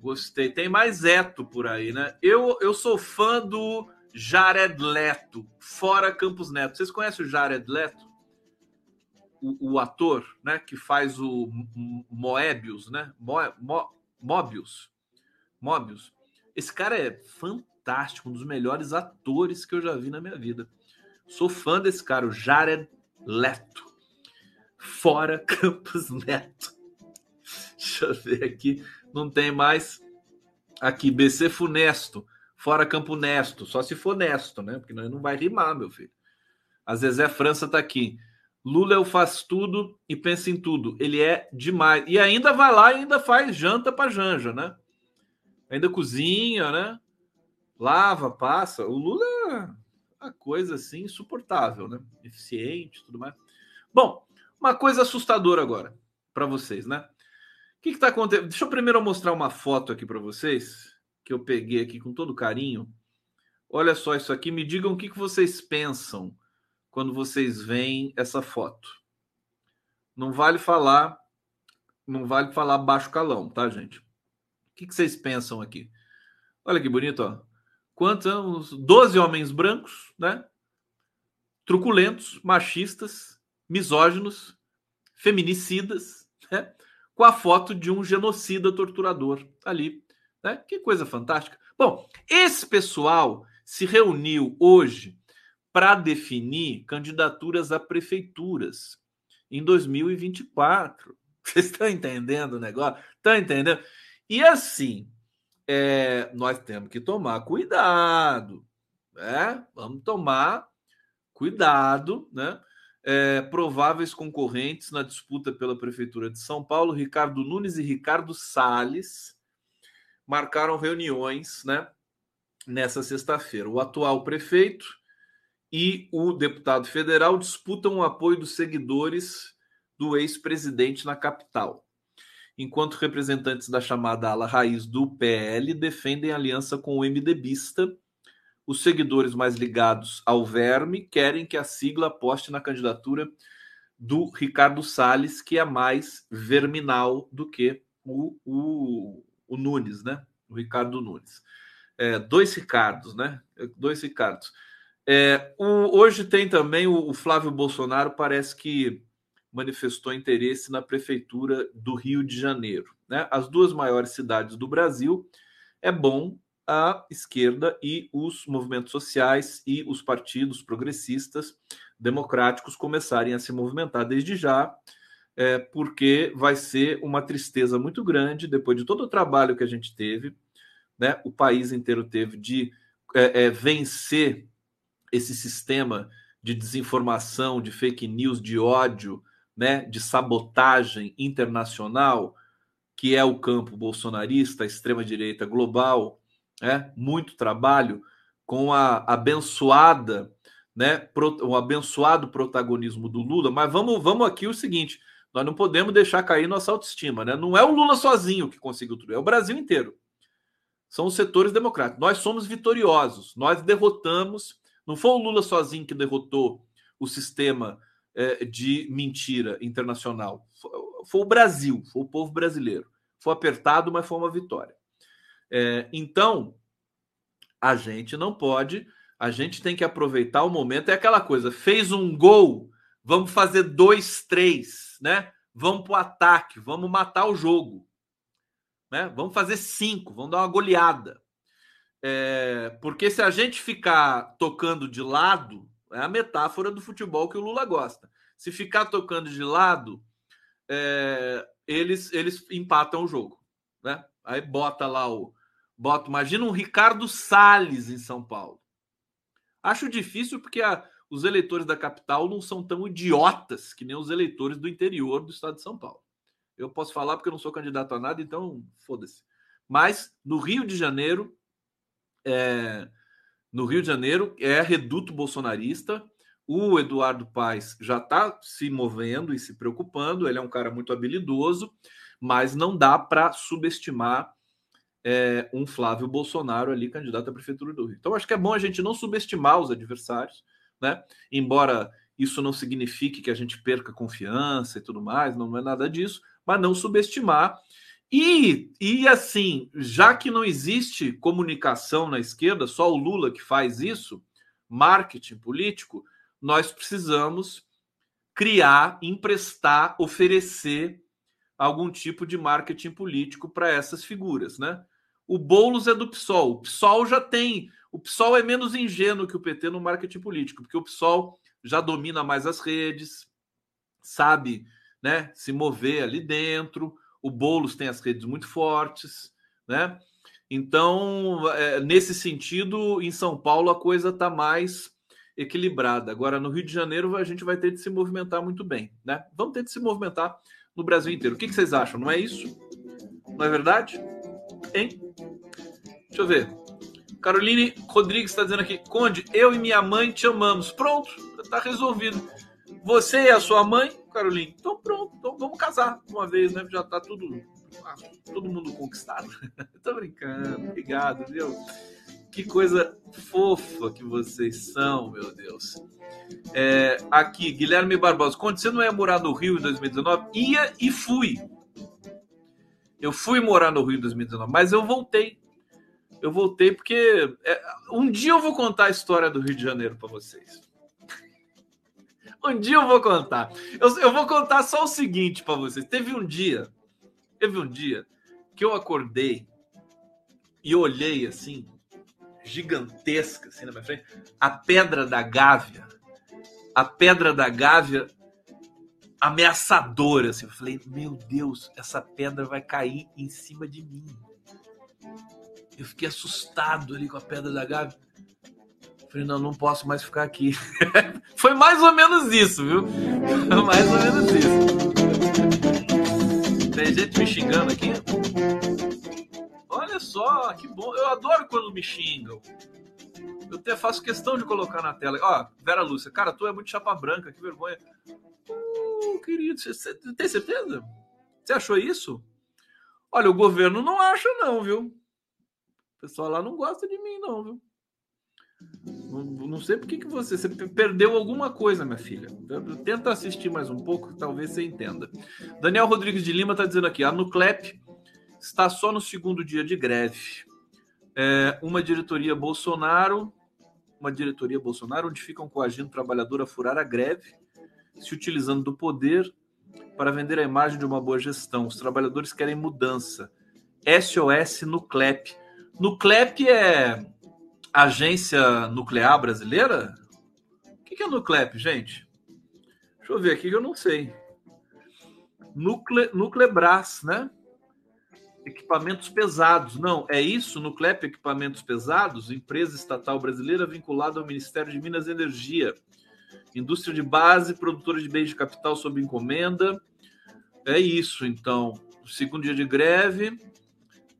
Gostei. Tem mais Eto por aí, né? Eu, eu sou fã do Jared Leto, fora Campos Neto. Vocês conhecem o Jared Leto? O, ator, né? Que faz o Moebius, né? Mo, Mo, Mobius. Mobius. Esse cara é fantástico, um dos melhores atores que eu já vi na minha vida. Sou fã desse cara, o Jared Leto. Fora Campos Neto. Deixa eu ver aqui. Não tem mais. Aqui, BC Funesto. Fora Campo Nesto. Só se for Nesto, né? Porque não vai rimar, meu filho. A Zezé França tá aqui. Lula eu faz tudo e pensa em tudo. Ele é demais. E ainda vai lá e ainda faz janta para Janja, né? Ainda cozinha, né? Lava, passa. O Lula é uma coisa assim insuportável, né? Eficiente, tudo mais. Bom, uma coisa assustadora agora para vocês, né? O que está acontecendo? Deixa eu primeiro mostrar uma foto aqui para vocês, que eu peguei aqui com todo carinho. Olha só isso aqui, me digam o que, que vocês pensam quando vocês veem essa foto. Não vale falar, não vale falar baixo calão, tá, gente? O que, que vocês pensam aqui? Olha que bonito, ó. Quantos? 12 homens brancos, né? Truculentos, machistas, misóginos, feminicidas, né? com a foto de um genocida torturador ali. Né? Que coisa fantástica. Bom, esse pessoal se reuniu hoje para definir candidaturas a prefeituras em 2024. Vocês estão entendendo o negócio? Estão entendendo? E assim, é, nós temos que tomar cuidado, né? Vamos tomar cuidado, né? é, prováveis concorrentes na disputa pela Prefeitura de São Paulo, Ricardo Nunes e Ricardo Salles, marcaram reuniões né, nessa sexta-feira. O atual prefeito e o deputado federal disputam o apoio dos seguidores do ex-presidente na capital, enquanto representantes da chamada ala raiz do PL defendem aliança com o MDBista os seguidores mais ligados ao verme querem que a sigla aposte na candidatura do Ricardo Salles, que é mais verminal do que o, o, o Nunes, né? O Ricardo Nunes. É, dois Ricardos, né? Dois Ricardos. É, o, hoje tem também o, o Flávio Bolsonaro, parece que manifestou interesse na prefeitura do Rio de Janeiro. Né? As duas maiores cidades do Brasil. É bom a esquerda e os movimentos sociais e os partidos progressistas democráticos começarem a se movimentar desde já, é, porque vai ser uma tristeza muito grande depois de todo o trabalho que a gente teve, né? O país inteiro teve de é, é, vencer esse sistema de desinformação, de fake news, de ódio, né? De sabotagem internacional, que é o campo bolsonarista, a extrema direita global né, muito trabalho com a abençoada, né, o abençoado protagonismo do Lula. Mas vamos, vamos aqui o seguinte: nós não podemos deixar cair nossa autoestima, né? Não é o Lula sozinho que conseguiu tudo, é o Brasil inteiro. São os setores democráticos. Nós somos vitoriosos, nós derrotamos. Não foi o Lula sozinho que derrotou o sistema é, de mentira internacional. Foi, foi o Brasil, foi o povo brasileiro. Foi apertado, mas foi uma vitória. É, então, a gente não pode, a gente tem que aproveitar o momento. É aquela coisa: fez um gol, vamos fazer dois, três, né? Vamos para o ataque, vamos matar o jogo. Né? Vamos fazer cinco, vamos dar uma goleada. É, porque se a gente ficar tocando de lado, é a metáfora do futebol que o Lula gosta. Se ficar tocando de lado, é, eles, eles empatam o jogo. Né? Aí bota lá o, Bota, imagina um Ricardo Salles em São Paulo. Acho difícil porque a, os eleitores da capital não são tão idiotas que nem os eleitores do interior do estado de São Paulo. Eu posso falar porque eu não sou candidato a nada, então foda-se. Mas no Rio de Janeiro, é, no Rio de Janeiro é reduto bolsonarista. O Eduardo Paes já está se movendo e se preocupando. Ele é um cara muito habilidoso, mas não dá para subestimar é, um Flávio Bolsonaro ali, candidato à Prefeitura do Rio. Então, acho que é bom a gente não subestimar os adversários, né? Embora isso não signifique que a gente perca confiança e tudo mais, não é nada disso, mas não subestimar E, e assim, já que não existe comunicação na esquerda, só o Lula que faz isso, marketing político, nós precisamos criar, emprestar, oferecer algum tipo de marketing político para essas figuras, né? O Boulos é do PSOL. O PSOL já tem. O PSOL é menos ingênuo que o PT no marketing político, porque o PSOL já domina mais as redes, sabe, né, se mover ali dentro. O Boulos tem as redes muito fortes, né? Então, é, nesse sentido, em São Paulo a coisa está mais equilibrada. Agora, no Rio de Janeiro, a gente vai ter de se movimentar muito bem, né? Vamos ter de se movimentar no Brasil inteiro. O que, que vocês acham? Não é isso? Não é verdade? Hein? Deixa eu ver. Caroline Rodrigues está dizendo aqui: Conde, eu e minha mãe te amamos. Pronto, está resolvido. Você e a sua mãe, Caroline, então pronto, então vamos casar uma vez, né? Já está tudo, ah, todo mundo conquistado. Tô brincando, obrigado, viu? Que coisa fofa que vocês são, meu Deus. É, aqui, Guilherme Barbosa. Conde, você não ia morar no Rio em 2019? Ia e fui. Eu fui morar no Rio em 2019, mas eu voltei. Eu voltei porque é, um dia eu vou contar a história do Rio de Janeiro para vocês. Um dia eu vou contar. Eu, eu vou contar só o seguinte para vocês. Teve um dia, teve um dia que eu acordei e olhei assim, gigantesca assim na minha frente, a pedra da Gávea. A pedra da Gávea ameaçadora. Assim. Eu falei, meu Deus, essa pedra vai cair em cima de mim. Eu fiquei assustado ali com a pedra da Gávea. Falei, não, não posso mais ficar aqui. Foi mais ou menos isso, viu? Mais ou menos isso. Tem gente me xingando aqui? Olha só, que bom. Eu adoro quando me xingam. Eu até faço questão de colocar na tela. Ó, Vera Lúcia, cara, tu é muito chapa branca, que vergonha. Uh, querido, você tem certeza? Você achou isso? Olha, o governo não acha, não, viu? O pessoal lá não gosta de mim, não, viu? Não, sei por que, que você, você perdeu alguma coisa, minha filha. Tenta assistir mais um pouco, talvez você entenda. Daniel Rodrigues de Lima está dizendo aqui: a Nuclep está só no segundo dia de greve. É, uma diretoria Bolsonaro, uma diretoria Bolsonaro, onde ficam coagindo trabalhador a furar a greve se utilizando do poder para vender a imagem de uma boa gestão. Os trabalhadores querem mudança. SOS Nuclep. Nuclep é agência nuclear brasileira? O que é Nuclep, gente? Deixa eu ver aqui que eu não sei. Nucle, Nuclebras, né? Equipamentos pesados. Não, é isso? Nuclep Equipamentos Pesados, empresa estatal brasileira vinculada ao Ministério de Minas e Energia indústria de base, produtora de bens de capital sob encomenda. É isso, então. Segundo dia de greve,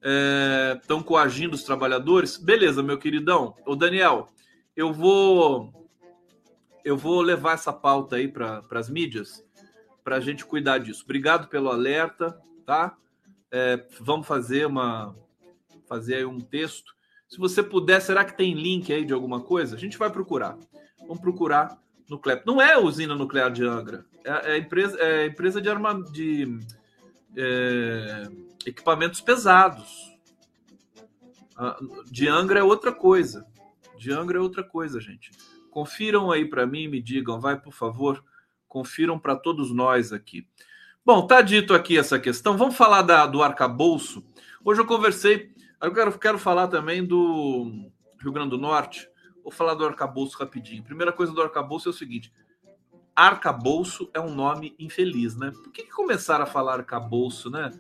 estão é, coagindo os trabalhadores. Beleza, meu queridão. Ô, Daniel, eu vou eu vou levar essa pauta aí para as mídias para a gente cuidar disso. Obrigado pelo alerta, tá? É, vamos fazer uma fazer aí um texto. Se você puder, será que tem link aí de alguma coisa? A gente vai procurar. Vamos procurar nuclear. Não é a usina nuclear de Angra, é, é empresa, é empresa de, arma, de é, equipamentos pesados. De Angra é outra coisa. De Angra é outra coisa, gente. Confiram aí para mim, me digam, vai por favor, confiram para todos nós aqui. Bom, tá dito aqui essa questão. Vamos falar da, do arcabouço. Hoje eu conversei, eu quero, quero falar também do Rio Grande do Norte. Vou falar do arcabouço rapidinho. Primeira coisa do arcabouço é o seguinte: arcabouço é um nome infeliz, né? Por que, que começaram a falar arcabouço, né?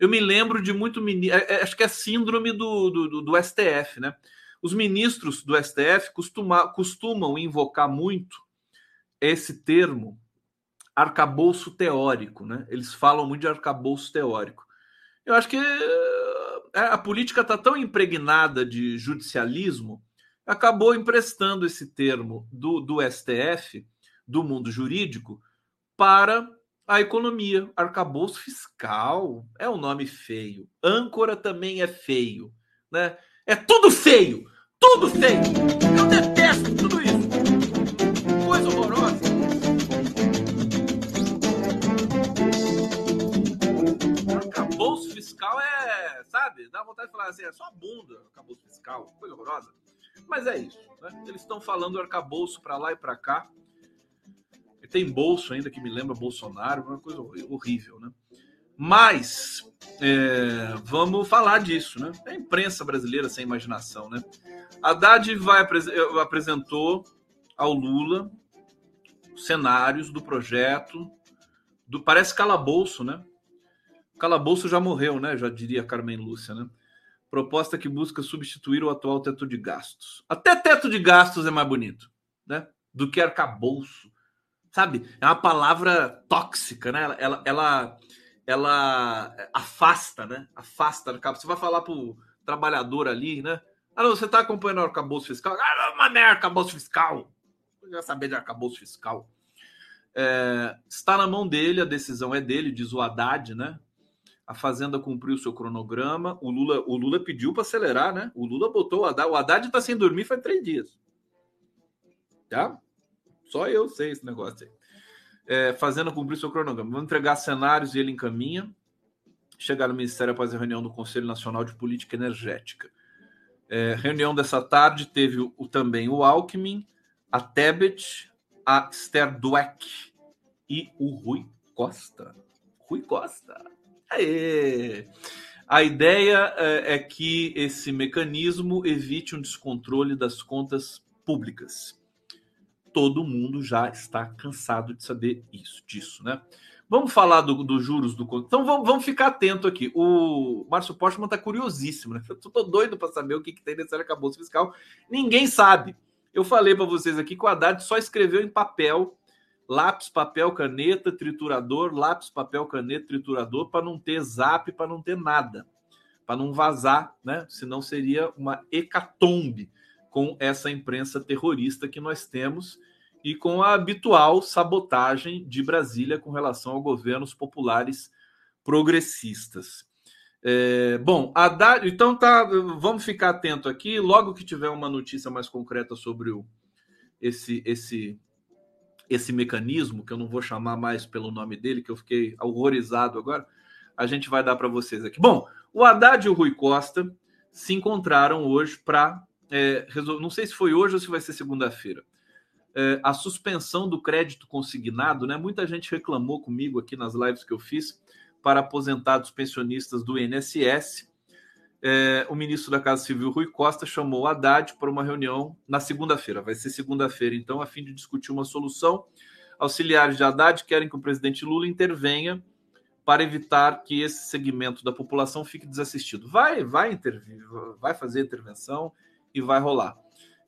Eu me lembro de muito ministro. É, é, acho que é síndrome do, do, do, STF, né? Os ministros do STF costuma, costumam invocar muito esse termo arcabouço teórico, né? Eles falam muito de arcabouço teórico. Eu acho que é, a política está tão impregnada de judicialismo acabou emprestando esse termo do, do STF, do mundo jurídico, para a economia. Arcabouço fiscal é um nome feio. Âncora também é feio. Né? É tudo feio! Tudo feio! Eu detesto tudo isso! Coisa horrorosa! Arcabouço fiscal assim, é só bunda, arcabouço fiscal, coisa horrorosa. Mas é isso, né? Eles estão falando arcabouço para lá e para cá. Tem bolso ainda que me lembra Bolsonaro, uma coisa horrível, né? Mas é, vamos falar disso, né? É a imprensa brasileira sem imaginação, né? Haddad vai, apresentou ao Lula cenários do projeto do parece calabouço, né? Calabouço já morreu, né? Já diria Carmen Lúcia, né? Proposta que busca substituir o atual teto de gastos. Até teto de gastos é mais bonito, né? Do que arcabouço. Sabe? É uma palavra tóxica, né? Ela, ela, ela ela afasta, né? Afasta. Você vai falar pro trabalhador ali, né? Ah, não, você está acompanhando o arcabouço fiscal? Ah, uma merda, arcabouço fiscal. Eu já saber de arcabouço fiscal. É, está na mão dele, a decisão é dele, diz o Haddad, né? A Fazenda cumpriu seu cronograma. O Lula, o Lula pediu para acelerar, né? O Lula botou o Haddad. O Haddad está sem dormir faz três dias. Tá? Só eu sei esse negócio aí é, fazendo cumprir seu cronograma. Vamos entregar cenários e ele encaminha. Chegar no Ministério após a reunião do Conselho Nacional de Política Energética. É, reunião dessa tarde teve o, o, também o Alckmin, a Tebet, a Esther Dweck e o Rui Costa. Rui Costa. Aê! A ideia é, é que esse mecanismo evite um descontrole das contas públicas todo mundo já está cansado de saber isso, disso, né? Vamos falar dos do juros do. Então vamos, vamos, ficar atento aqui. O Márcio Postman está curiosíssimo, né? Eu tô doido para saber o que, que tem nesse arcabouço fiscal. Ninguém sabe. Eu falei para vocês aqui que o Haddad só escreveu em papel, lápis, papel, caneta, triturador, lápis, papel, caneta, triturador, para não ter zap, para não ter nada, para não vazar, né? Senão seria uma hecatombe com essa imprensa terrorista que nós temos e com a habitual sabotagem de Brasília com relação a governos populares progressistas. É, bom, Haddad, então tá, vamos ficar atento aqui. Logo que tiver uma notícia mais concreta sobre o, esse, esse, esse mecanismo, que eu não vou chamar mais pelo nome dele, que eu fiquei horrorizado agora, a gente vai dar para vocês aqui. Bom, o Haddad e o Rui Costa se encontraram hoje para é, não sei se foi hoje ou se vai ser segunda-feira, é, a suspensão do crédito consignado, né? Muita gente reclamou comigo aqui nas lives que eu fiz para aposentados pensionistas do INSS. É, o ministro da Casa Civil, Rui Costa, chamou Haddad para uma reunião na segunda-feira. Vai ser segunda-feira, então, a fim de discutir uma solução. Auxiliares de Haddad querem que o presidente Lula intervenha para evitar que esse segmento da população fique desassistido. Vai, vai intervir, vai fazer intervenção e vai rolar.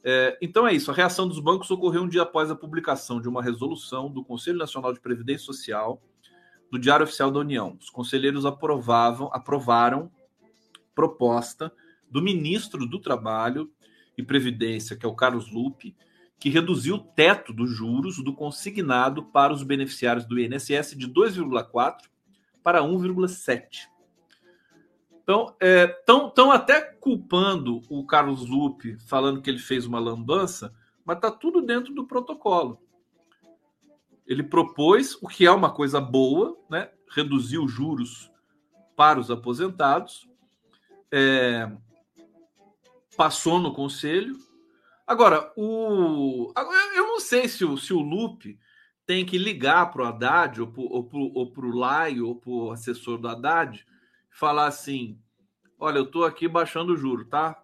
É, então é isso. A reação dos bancos ocorreu um dia após a publicação de uma resolução do Conselho Nacional de Previdência Social do Diário Oficial da União. Os conselheiros aprovavam, aprovaram proposta do ministro do Trabalho e Previdência, que é o Carlos Lupe, que reduziu o teto dos juros do consignado para os beneficiários do INSS de 2,4 para 1,7. Então, estão é, até culpando o Carlos Lupe, falando que ele fez uma lambança, mas está tudo dentro do protocolo. Ele propôs, o que é uma coisa boa, né? reduzir os juros para os aposentados, é, passou no conselho. Agora, o, eu não sei se o, se o Lupe tem que ligar para o Haddad, ou para o Laio, ou para o assessor do Haddad, falar assim: olha, eu estou aqui baixando o juro, tá?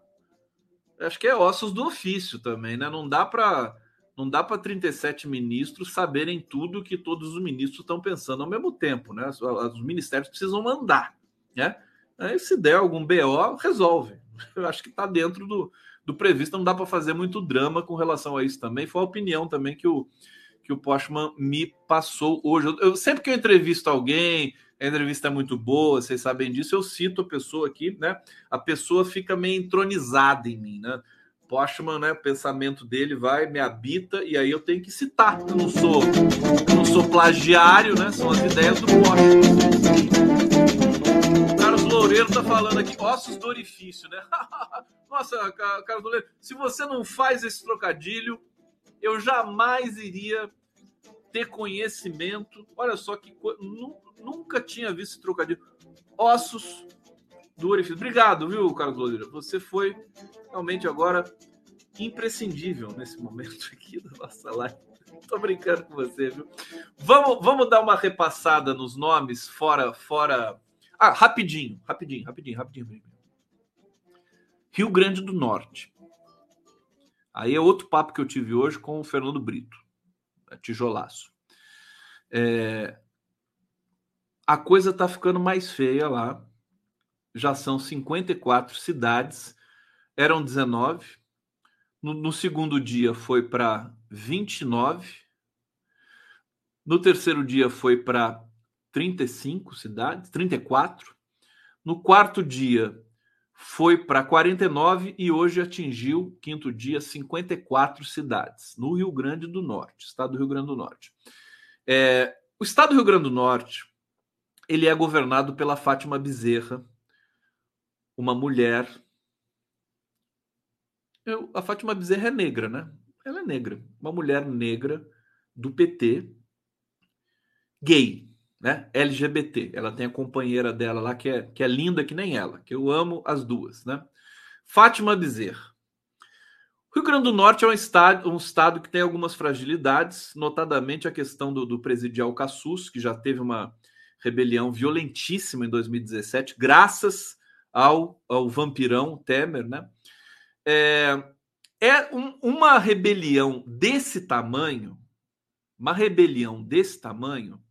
Acho que é ossos do ofício também, né? Não dá para não dá para 37 ministros saberem tudo que todos os ministros estão pensando ao mesmo tempo, né? Os ministérios precisam mandar, né? Aí, se der algum BO, resolve. Eu acho que está dentro do, do previsto, não dá para fazer muito drama com relação a isso também. Foi a opinião também que o, que o Postman me passou hoje. Eu, sempre que eu entrevisto alguém, a entrevista é muito boa, vocês sabem disso. Eu cito a pessoa aqui, né? A pessoa fica meio entronizada em mim, né? Postman, né? O pensamento dele vai, me habita, e aí eu tenho que citar. Eu não sou, não sou plagiário, né? São as ideias do Postman. Carlos Loureiro tá falando aqui, ossos do orifício, né? Nossa, Carlos Loureiro, se você não faz esse trocadilho, eu jamais iria ter conhecimento. Olha só que nunca tinha visto esse trocadilho. Ossos do orifício. Obrigado, viu, Carlos Lodira? Você foi realmente agora imprescindível nesse momento aqui da nossa live. Tô brincando com você, viu? Vamos, vamos dar uma repassada nos nomes fora, fora. Ah, rapidinho, rapidinho, rapidinho, rapidinho. Rio Grande do Norte. Aí é outro papo que eu tive hoje com o Fernando Brito, tijolaço. É... A coisa tá ficando mais feia lá. Já são 54 cidades, eram 19. No, no segundo dia foi para 29. No terceiro dia foi para 35 cidades, 34. No quarto dia foi para 49 e hoje atingiu, quinto dia, 54 cidades no Rio Grande do Norte, estado do Rio Grande do Norte. É, o estado do Rio Grande do Norte ele é governado pela Fátima Bezerra, uma mulher. Eu, a Fátima Bezerra é negra, né? Ela é negra, uma mulher negra do PT, gay, né? LGBT. Ela tem a companheira dela lá que é, que é linda que nem ela, que eu amo as duas, né? Fátima Bezerra. O Rio Grande do Norte é um estado, um estado que tem algumas fragilidades, notadamente a questão do, do presidial Cassus, que já teve uma rebelião violentíssima em 2017, graças ao, ao vampirão Temer, né? É, é um, uma rebelião desse tamanho, uma rebelião desse tamanho,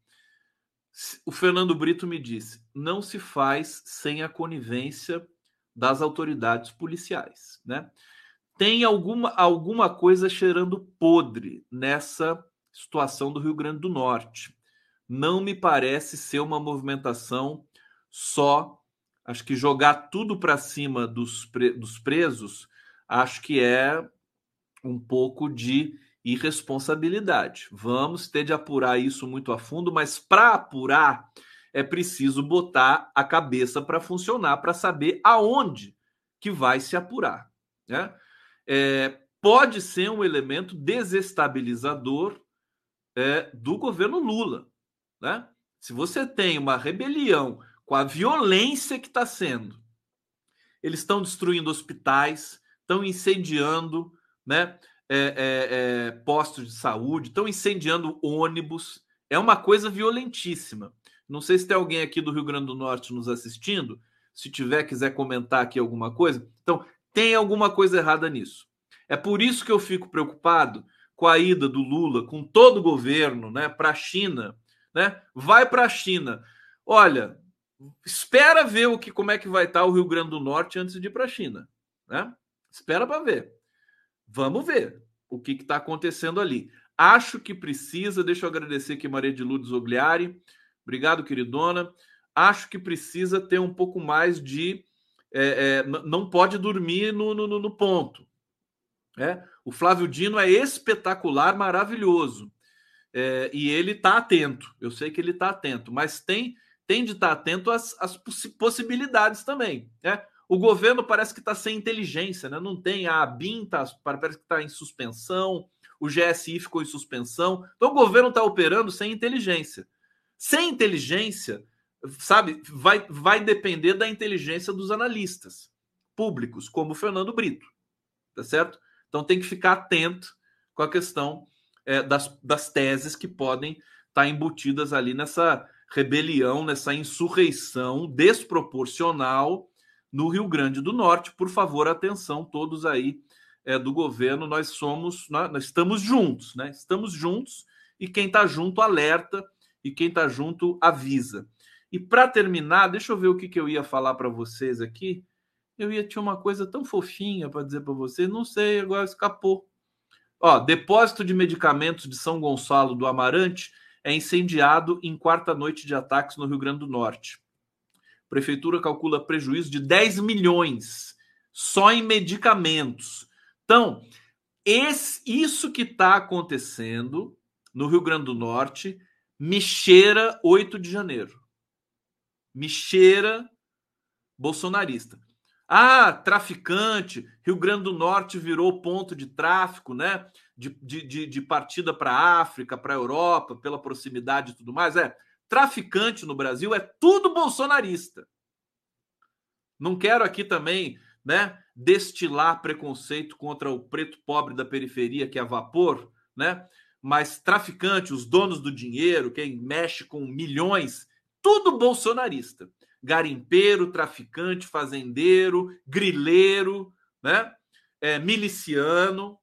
o Fernando Brito me disse, não se faz sem a conivência das autoridades policiais, né? Tem alguma, alguma coisa cheirando podre nessa situação do Rio Grande do Norte. Não me parece ser uma movimentação só. Acho que jogar tudo para cima dos, pre, dos presos acho que é um pouco de irresponsabilidade. Vamos ter de apurar isso muito a fundo, mas para apurar é preciso botar a cabeça para funcionar, para saber aonde que vai se apurar. Né? É, pode ser um elemento desestabilizador é, do governo Lula. Né? Se você tem uma rebelião com a violência que está sendo, eles estão destruindo hospitais, estão incendiando né, é, é, é, postos de saúde, estão incendiando ônibus. É uma coisa violentíssima. Não sei se tem alguém aqui do Rio Grande do Norte nos assistindo. Se tiver, quiser comentar aqui alguma coisa. Então, tem alguma coisa errada nisso. É por isso que eu fico preocupado com a ida do Lula, com todo o governo, né, para a China, né? Vai para a China. Olha, espera ver o que, como é que vai estar o Rio Grande do Norte antes de ir para a China, né? Espera para ver. Vamos ver o que está acontecendo ali. Acho que precisa, deixa eu agradecer aqui Maria de Lourdes Ogliari. Obrigado, queridona. Acho que precisa ter um pouco mais de. É, é, não pode dormir no, no, no ponto. É? O Flávio Dino é espetacular, maravilhoso. É, e ele está atento. Eu sei que ele está atento, mas tem, tem de estar tá atento às, às possibilidades também. Né? O governo parece que está sem inteligência, né? Não tem a ABIN, tá, parece que está em suspensão, o GSI ficou em suspensão. Então o governo está operando sem inteligência. Sem inteligência, sabe, vai, vai depender da inteligência dos analistas públicos, como o Fernando Brito. Tá certo? Então tem que ficar atento com a questão é, das, das teses que podem estar tá embutidas ali nessa rebelião, nessa insurreição desproporcional no Rio Grande do Norte. Por favor, atenção, todos aí é, do governo, nós somos, nós, nós estamos juntos, né? Estamos juntos e quem está junto alerta e quem está junto avisa. E para terminar, deixa eu ver o que, que eu ia falar para vocês aqui. Eu ia ter uma coisa tão fofinha para dizer para vocês, não sei, agora escapou. Ó, depósito de medicamentos de São Gonçalo do Amarante é incendiado em quarta noite de ataques no Rio Grande do Norte. Prefeitura calcula prejuízo de 10 milhões só em medicamentos. Então, esse, isso que está acontecendo no Rio Grande do Norte me cheira 8 de janeiro. Me cheira bolsonarista. Ah, traficante, Rio Grande do Norte virou ponto de tráfico, né? De, de, de, partida para a África, para a Europa, pela proximidade e tudo mais. É, traficante no Brasil é tudo bolsonarista. Não quero aqui também, né, destilar preconceito contra o preto pobre da periferia que é vapor, né? Mas traficante, os donos do dinheiro, quem mexe com milhões, tudo bolsonarista. Garimpeiro, traficante, fazendeiro, grileiro, né? É, miliciano.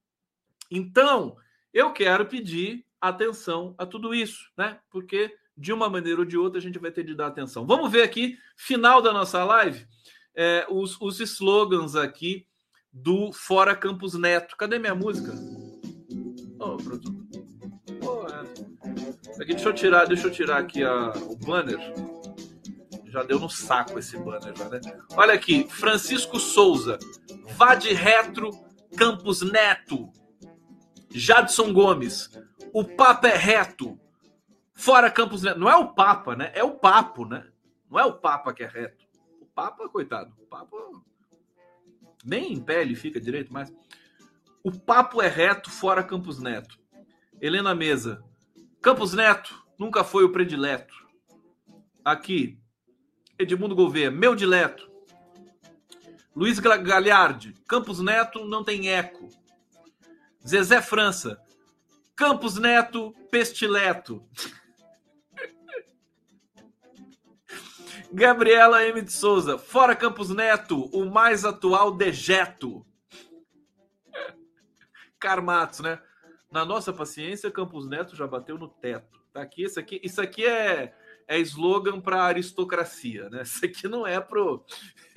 Então, eu quero pedir atenção a tudo isso, né? Porque de uma maneira ou de outra a gente vai ter de dar atenção. Vamos ver aqui, final da nossa live, é, os, os slogans aqui do Fora Campus Neto. Cadê minha música? Oh, pronto. Oh, é. Aqui, deixa eu tirar, deixa eu tirar aqui a, o banner. Já deu no saco esse banner, já, né? Olha aqui, Francisco Souza, vá de retro, Campus Neto. Jadson Gomes, o papo é reto. Fora Campos Neto. Não é o Papa, né? É o papo, né? Não é o Papa que é reto. O Papa, coitado. O Papa nem em pé ele fica direito, mas o papo é reto fora Campos Neto. Helena Mesa. Campos Neto nunca foi o predileto. Aqui. Edmundo Gouveia, meu dileto. Luiz Galhardi. Campos Neto não tem eco. Zezé França. Campos Neto, Pestileto. Gabriela M. de Souza. Fora Campos Neto, o mais atual dejeto. Carmatos, né? Na nossa paciência, Campos Neto já bateu no teto. Tá aqui, isso aqui, isso aqui é, é slogan para aristocracia, né? Isso aqui não é pro.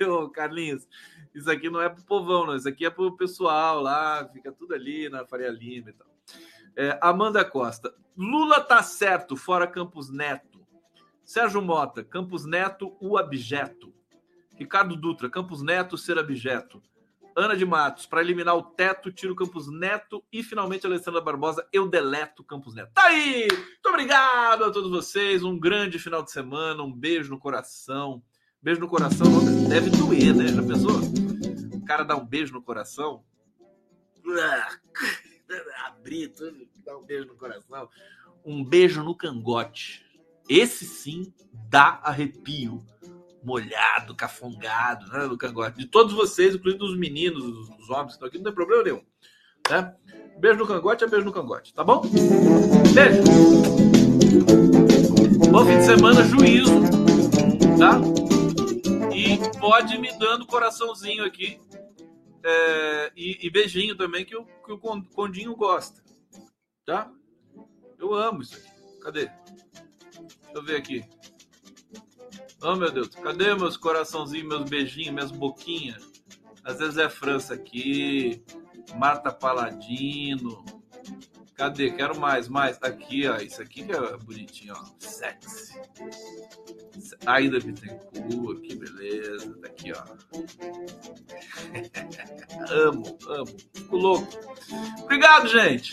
Ô, Carlinhos, isso aqui não é pro povão, não. Isso aqui é pro pessoal lá, fica tudo ali na Faria Lima e tal. É, Amanda Costa. Lula tá certo, fora Campos Neto. Sérgio Mota, Campos Neto, o abjeto. Ricardo Dutra, Campos Neto, ser abjeto. Ana de Matos, para eliminar o teto, tiro Campos Neto. E finalmente, Alessandra Barbosa, eu deleto Campos Neto. Tá aí! Muito obrigado a todos vocês. Um grande final de semana. Um beijo no coração. Beijo no coração deve doer, né? Já pensou? O cara dá um beijo no coração. abrir tudo, dar um beijo no coração. Um beijo no cangote. Esse sim dá arrepio. Molhado, cafongado, né, no cangote. De todos vocês, incluindo os meninos, os homens que estão aqui, não tem problema nenhum. Né? Beijo no cangote é beijo no cangote, tá bom? Beijo! Bom fim de semana, juízo, tá? E pode me dando coraçãozinho aqui é, e, e, beijinho também, que o, que o Condinho gosta. Tá? Eu amo isso aqui. Cadê? Deixa eu ver aqui. Oh, meu Deus. Cadê meus coraçãozinhos, meus beijinhos, minhas boquinhas? Às vezes é França aqui, Marta Paladino. Cadê? Quero mais, mais. Tá aqui, ó. Isso aqui que é bonitinho, ó. Sexy. Ainda Bittencourt, que beleza. Tá aqui, ó. amo, amo. Fico louco. Obrigado, gente.